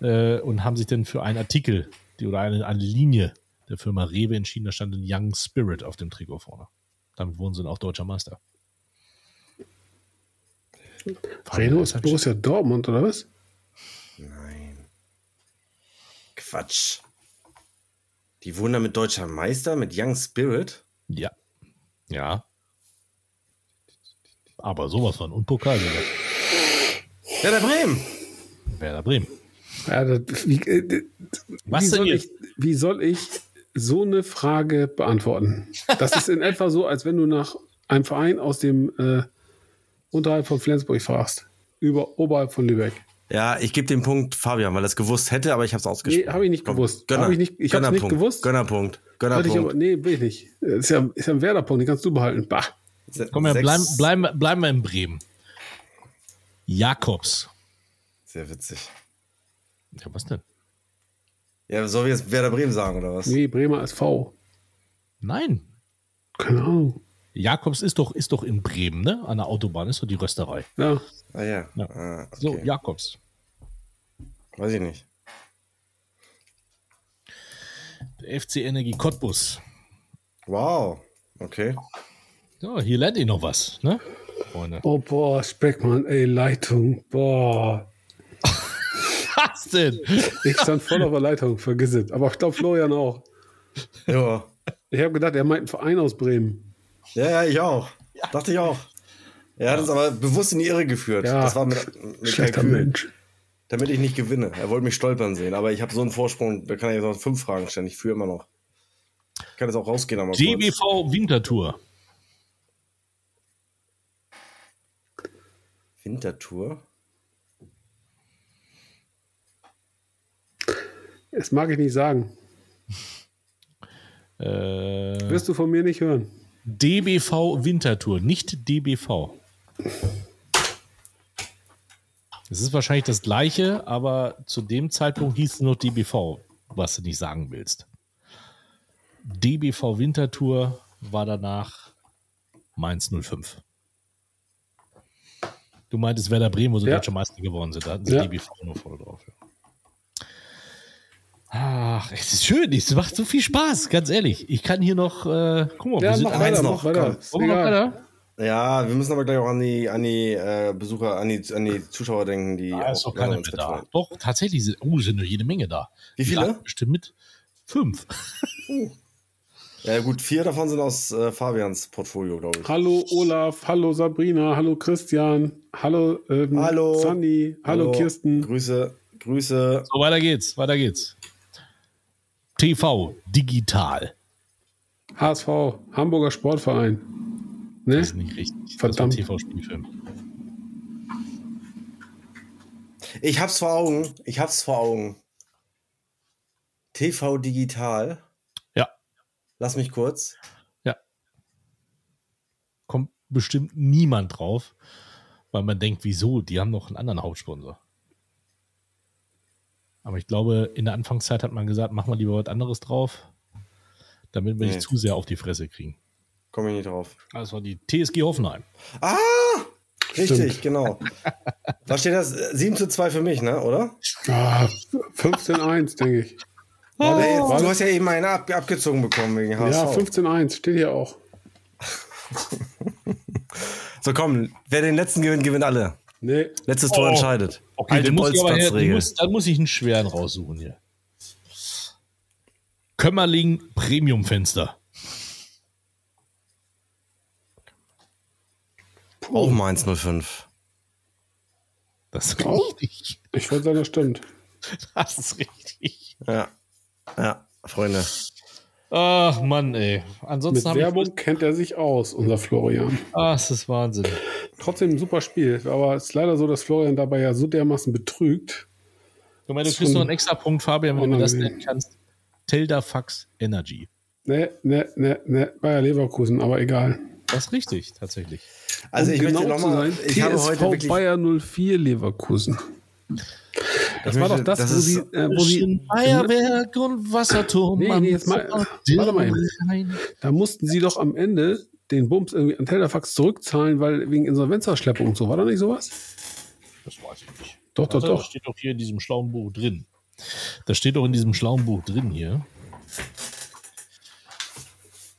äh, und haben sich dann für einen Artikel die, oder eine, eine Linie der Firma Rewe entschieden. Da stand ein Young Spirit auf dem Trikot vorne. Damit wurden sie dann auch deutscher Meister. Reno ist Borussia Dortmund, oder was? Quatsch. Die wurden da mit deutscher Meister, mit Young Spirit. Ja. Ja. Aber sowas von. Und Pokal sogar. Werder Bremen. Werder Bremen. Ja, das, wie, äh, Was wie, denn soll jetzt? ich, wie soll ich so eine Frage beantworten? Das ist in etwa so, als wenn du nach einem Verein aus dem äh, unterhalb von Flensburg fragst. Über oberhalb von Lübeck. Ja, ich gebe den Punkt Fabian, weil er es gewusst hätte, aber ich habe es ausgesprochen. Nee, habe ich nicht Komm, gewusst. Gönner, Hab ich nicht, ich habe nicht Gönnerpunkt, gewusst. Gönnerpunkt. Sollte ich aber, Gönnerpunkt. nee, will ich nicht. Ist ja, ist ja ein Werderpunkt, den kannst du behalten. Bah. Se- Komm her, bleiben, bleiben, bleiben wir in Bremen. Jakobs. Sehr witzig. Ja, was denn? Ja, soll wir jetzt Werder Bremen sagen oder was? Nee, Bremer SV. Nein. Keine Ahnung. Jakobs ist doch, ist doch in Bremen, ne? An der Autobahn ist doch die Rösterei. Ja. Ah ja. Ja. Ah, okay. So, Jakobs. Weiß ich nicht. Der FC Energie Cottbus. Wow. Okay. Ja, hier lernt ihr noch was, ne? Freunde. Oh, boah, Speckmann, ey, Leitung. Boah. Was denn? Ich stand voll auf der Leitung, vergiss es. Aber ich glaube, Florian auch. Ja. Ich habe gedacht, er meint einen Verein aus Bremen. Ja, ja, ich auch. Dachte ich auch. Er hat uns aber bewusst in die Irre geführt. Ja. Das war mit, mit Schlechter Kalkül. Mensch. Damit ich nicht gewinne. Er wollte mich stolpern sehen, aber ich habe so einen Vorsprung, da kann ich jetzt noch fünf Fragen stellen. Ich führe immer noch. Ich kann jetzt auch rausgehen, aber kurz. DBV Wintertour. Wintertour. Das mag ich nicht sagen. Äh, Wirst du von mir nicht hören. DBV Wintertour, nicht DBV. Es ist wahrscheinlich das gleiche, aber zu dem Zeitpunkt hieß es noch DBV, was du nicht sagen willst. DBV Wintertour war danach Mainz 05. Du meintest Werder Bremen, wo sie Ja. deutscher Meister geworden sind. Da hatten sie Ja. DBV nur voll drauf. Ja. Ach, es ist schön, es macht so viel Spaß, ganz ehrlich. Ich kann hier noch, äh, guck mal, Ja, wir sind mach weiter, noch, weiter. komm. Noch weiter? Ja, wir müssen aber gleich auch an die, an die äh, Besucher, an die, an die Zuschauer denken, die Da ist auch doch uns mehr da. Doch, tatsächlich sind, oh, sind nur jede Menge da. Wie viele? Ja, bestimmt mit fünf. Ja, gut, vier davon sind aus äh, Fabians Portfolio, glaube ich. Hallo Olaf, hallo Sabrina, hallo Christian, hallo, ähm, Hallo. Sandy, hallo, Kirsten. Grüße, Grüße. So, weiter geht's, weiter geht's. TV, digital. HSV, Hamburger Sportverein. Ne? Das ist nicht richtig. Verdammt. Das war TV-Spielfilm. Ich hab's vor Augen. Ich hab's vor Augen. TV Digital. Ja, Lass mich kurz. ja. Kommt bestimmt niemand drauf, weil man denkt, wieso? Die haben noch einen anderen Hauptsponsor. Aber ich glaube, in der Anfangszeit hat man gesagt, mach mal lieber was anderes drauf, damit wir Nee. nicht zu sehr auf die Fresse kriegen. Komme ich nicht drauf. Das war die TSG Hoffenheim. Ah! Richtig, genau. Da steht das äh, 7 zu 2 für mich, ne? Oder? Ah, 15-1, denke ich. Jetzt, warte. du hast ja eben einen ab, abgezogen bekommen wegen HSV. Ja, 15-1, steht hier auch. So komm, wer den letzten gewinnt, gewinnt alle. Nee, Letztes Tor Oh. entscheidet. Okay, Alte dann muss ich aber her, Bolzplatzregel. muss, dann muss ich einen schweren raussuchen hier. Kömmerling Premium-Fenster. Auch Mainz 05. Das ist richtig. ich wollte sagen, das stimmt. Das ist richtig. Ja. Ja, Freunde. Ach Mann, ey. Mit Ansonsten habe Werbung ich. kennt er sich aus, unser Florian. Ah, das ist Wahnsinn. Trotzdem ein super Spiel, aber es ist leider so, dass Florian dabei ja so dermaßen betrügt. Du meinst, du kriegst noch einen extra Punkt, Fabian, wenn du das nennen kannst. Teldafax Energy. Ne, ne, ne, ne, Bayer Leverkusen, aber egal. Das ist richtig, tatsächlich. Also Um ich möchte genau zu nochmal, sein, ich habe heute TSV wirklich, Bayer 04 Leverkusen. Das Ich war möchte- doch das, das wo ist- sie, äh, wo sie Feuerwerk und Wasserturm. Nee, nee, jetzt mal- warte mal eben. Da mussten sie doch am Ende den Bums irgendwie an Tellerfax zurückzahlen, weil wegen Insolvenzerschleppung und so. War da nicht sowas? Das weiß ich nicht. Doch, doch, Also, Das doch. steht doch hier in diesem schlauen Buch drin. Das steht doch in diesem schlauen Buch drin hier.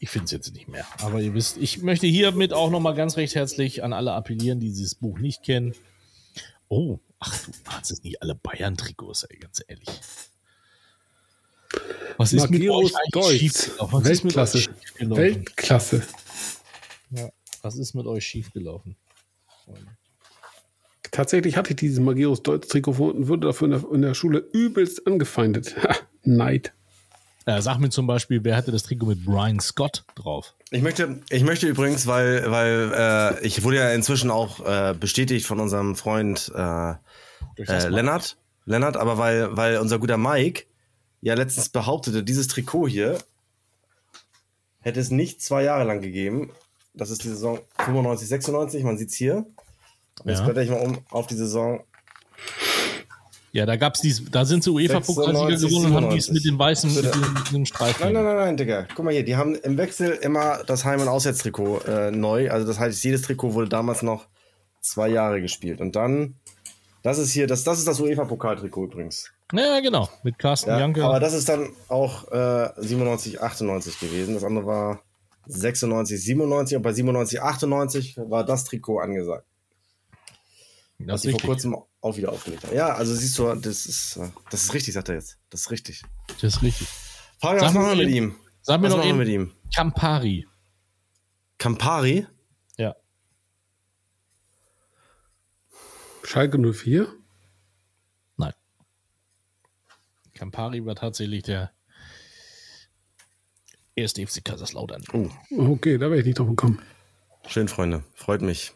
Ich ich finde es jetzt nicht mehr. Aber ihr wisst, ich möchte hiermit auch nochmal ganz recht herzlich an alle appellieren, die dieses Buch nicht kennen. Oh, ach, du hast es nicht alle Bayern-Trikots, ey, ganz ehrlich. Was ist mit Magirus euch eigentlich Deutsch. schiefgelaufen? Was ist mit euch Weltklasse. schiefgelaufen? Weltklasse. Ja. Was ist mit euch schiefgelaufen? Tatsächlich hatte ich dieses Magirus Deutsch Trikot und wurde dafür in der, in der Schule übelst angefeindet. Neid. Ja, sag mir zum Beispiel, wer hatte das Trikot mit Brian Scott drauf? Ich möchte, ich möchte übrigens, weil, weil äh, ich wurde ja inzwischen auch äh, bestätigt von unserem Freund äh, äh. Lennart. Lennart, aber weil, weil unser guter Mike ja letztens behauptete, dieses Trikot hier hätte es nicht zwei Jahre lang gegeben. Das ist die Saison 95, 96, man sieht's hier. Und Jetzt Ja. blätter ich mal um auf die Saison. Ja, da gab's dies, da sind sie UEFA-Pokalsieger 96, gewonnen und haben dies 97. mit den weißen, mit den, mit den Streifen. Nein, nein, nein, nein, Digga. Guck mal hier, die haben im Wechsel immer das Heim- und Auswärtstrikot äh, neu. Also das heißt, jedes Trikot wurde damals noch zwei Jahre gespielt. Und dann, das ist hier, das, das ist das UEFA-Pokaltrikot übrigens. Ja, genau. Mit Carsten Ja, Janke. aber das ist dann auch äh, 97, 98 gewesen. Das andere war 96, 97 und bei 97, 98 war das Trikot angesagt. Das Was ist ich vor richtig. kurzem auch wieder aufgelegt habe. Ja, also siehst du, das ist, äh, das ist richtig, sagt er jetzt. Das ist richtig. Das ist richtig. Fabian, Sag was machen wir mit ihm? Sag mir Was noch machen wir mit ihm? Campari. Campari? Ja. Schalke 04? Nein. Campari war tatsächlich der erste FC Kaiserslautern. Oh, Okay, da wäre ich nicht drauf gekommen. schön, Freunde. Freut mich.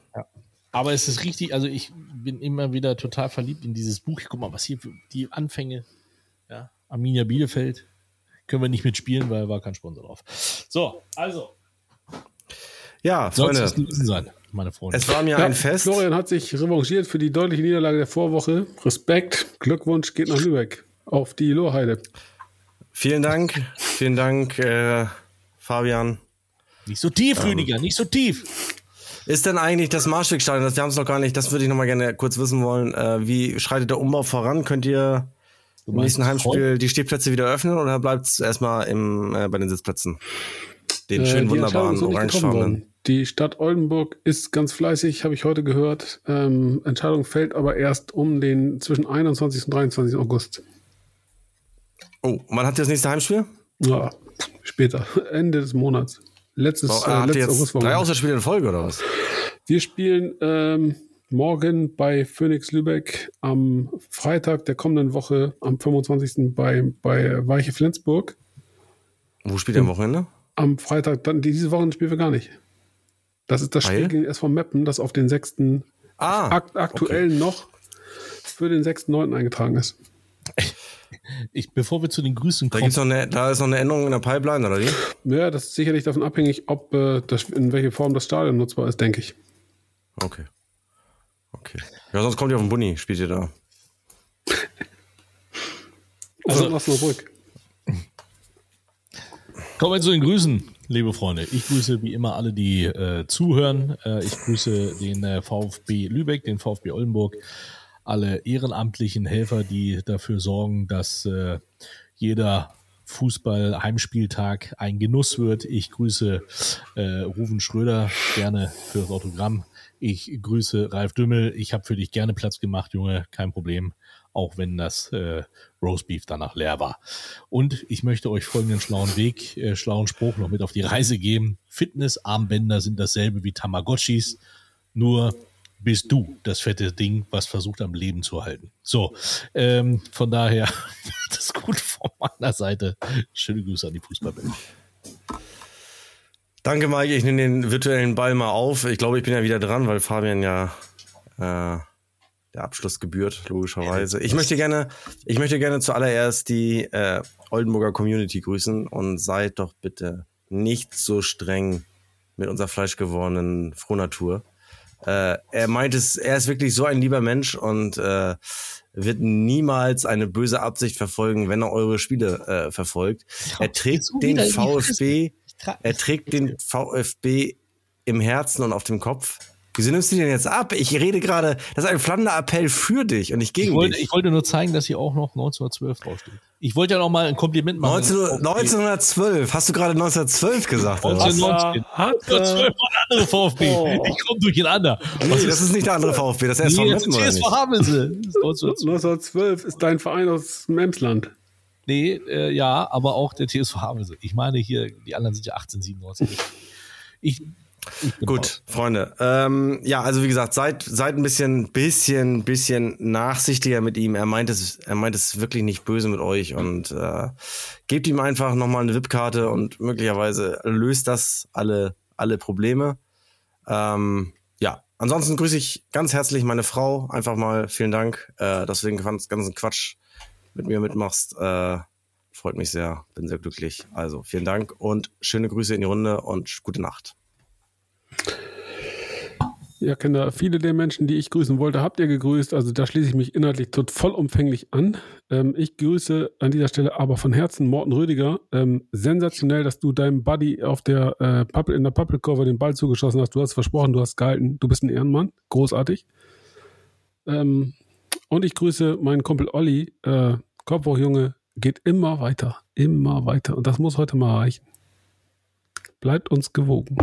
Aber es ist richtig, also ich bin immer wieder total verliebt in dieses Buch. Guck mal, was hier für die Anfänge. Ja, Arminia Bielefeld. Können wir nicht mitspielen, weil war kein Sponsor drauf. So, also. Ja, Soll Freunde, sein, meine Freunde. es war mir Ja, ein Fest. Florian hat sich revanchiert für die deutliche Niederlage der Vorwoche. Respekt, Glückwunsch geht nach Lübeck. Auf die Lohheide. Vielen Dank. Vielen Dank, äh, Fabian. Nicht so tief, Rüdiger, nicht so tief. Ist denn eigentlich das Marschwegstadion, das wir haben es noch gar nicht, das würde ich noch mal gerne kurz wissen wollen. Äh, wie schreitet der Umbau voran? Könnt ihr im nächsten Heimspiel die Stehplätze wieder öffnen oder bleibt es erstmal im, äh, bei den Sitzplätzen? Den Äh, schönen, wunderbaren, orangefarbenen. Die Stadt Oldenburg ist ganz fleißig, habe ich heute gehört. Ähm, Entscheidung fällt aber erst um den zwischen 21. und 23. August. Oh, wann habt ihr das nächste Heimspiel? Ja, später, Ende des Monats. Letztes, Oh, äh, ihr letztes jetzt drei Augustwochenende. Auswärtsspiele in Folge oder was? Wir spielen ähm, morgen bei Phoenix Lübeck, am Freitag der kommenden Woche, am 25. bei, bei Weiche Flensburg. Wo spielt ihr am Wochenende? Am Freitag, dann diese Woche spielen wir gar nicht. Das ist das Spiel gegen SV Meppen, das auf den 6. Ah, akt aktuell noch für den 6.9. eingetragen ist. Ich, bevor wir zu den Grüßen da, kommen, gibt's noch eine, da ist noch eine Änderung in der Pipeline, oder wie? Ja, das ist sicherlich davon abhängig, ob äh, das, in welche Form das Stadion nutzbar ist, denke ich. Okay. Okay. Ja, sonst kommt ihr auf den Bunny, spielt ihr da. Also, Also- Osnabrück. Kommen wir zu den Grüßen, liebe Freunde. Ich grüße wie immer alle, die äh, zuhören. Äh, ich grüße den äh, VfB Lübeck, den VfB Oldenburg, alle ehrenamtlichen Helfer, die dafür sorgen, dass äh, jeder Fußball-Heimspieltag ein Genuss wird. Ich grüße äh, Ruven Schröder gerne für das Autogramm. Ich grüße Ralf Dümmel. Ich habe für dich gerne Platz gemacht, Junge, kein Problem. Auch wenn das äh, Roastbeef danach leer war. Und ich möchte euch folgenden schlauen Weg, äh, schlauen Spruch noch mit auf die Reise geben. Fitnessarmbänder sind dasselbe wie Tamagotchis, nur bist du das fette Ding, was versucht am Leben zu halten. So, ähm, von daher, das ist gut von meiner Seite. Schöne Grüße an die Fußballwelt. Danke, Mike. Ich nehme den virtuellen Ball mal auf. Ich glaube, ich bin ja wieder dran, weil Fabian ja äh, der Abschluss gebührt, logischerweise. Ich möchte gerne, ich möchte gerne zuallererst die äh, Oldenburger Community grüßen und seid doch bitte nicht so streng mit unserer fleischgewordenen Frohnatur. Äh, er meint es, er ist wirklich so ein lieber Mensch und äh, wird niemals eine böse Absicht verfolgen, wenn er eure Spiele äh, verfolgt. Er trägt den VfB, er trägt den VfB im Herzen und auf dem Kopf. Wieso nimmst du den jetzt ab? Ich rede gerade, das ist ein Flander-Appell für dich und nicht gegen Ich wollte, dich. ich wollte nur zeigen, dass hier auch noch 1912 draufsteht. Ich wollte ja noch mal ein Kompliment machen. 19, 1912, hast du gerade 1912 gesagt? oder was? 1919. Hat, 1912 war der andere VfB. Ich komme durcheinander. Nee, das ist nicht der andere VfB, das ist Nee, ist oder TSV nicht? Havelse. Das ist 1912. 1912 ist dein Verein aus dem Emsland. Nee, äh, ja, aber auch der TSV Havelse. Ich meine hier, die anderen sind ja 1897. Ich, ich bin Gut, Freunde. Ähm, ja, also wie gesagt, seid, seid ein bisschen, bisschen, bisschen nachsichtiger mit ihm. Er meint es, er meint es wirklich nicht böse mit euch und äh, gebt ihm einfach nochmal eine VIP-Karte und möglicherweise löst das alle, alle Probleme. Ähm, ja, ansonsten grüße ich ganz herzlich meine Frau. Einfach mal vielen Dank, äh, dass du den ganzen Quatsch mit mir mitmachst. Äh, freut mich sehr, bin sehr glücklich. Also vielen Dank und schöne Grüße in die Runde und gute Nacht. Ja, Kinder, viele der Menschen, die ich grüßen wollte, habt ihr gegrüßt. Also da schließe ich mich inhaltlich tot vollumfänglich an. Ähm, ich grüße an dieser Stelle aber von Herzen Morten Rüdiger. Ähm, sensationell, dass du deinem Buddy auf der äh, Pappel, in der Pappelkurve den Ball zugeschossen hast. Du hast versprochen, du hast gehalten. Du bist ein Ehrenmann. Großartig. Ähm, und ich grüße meinen Kumpel Olli. Äh, Kopfhochjunge geht immer weiter. Immer weiter. Und das muss heute mal reichen. Bleibt uns gewogen.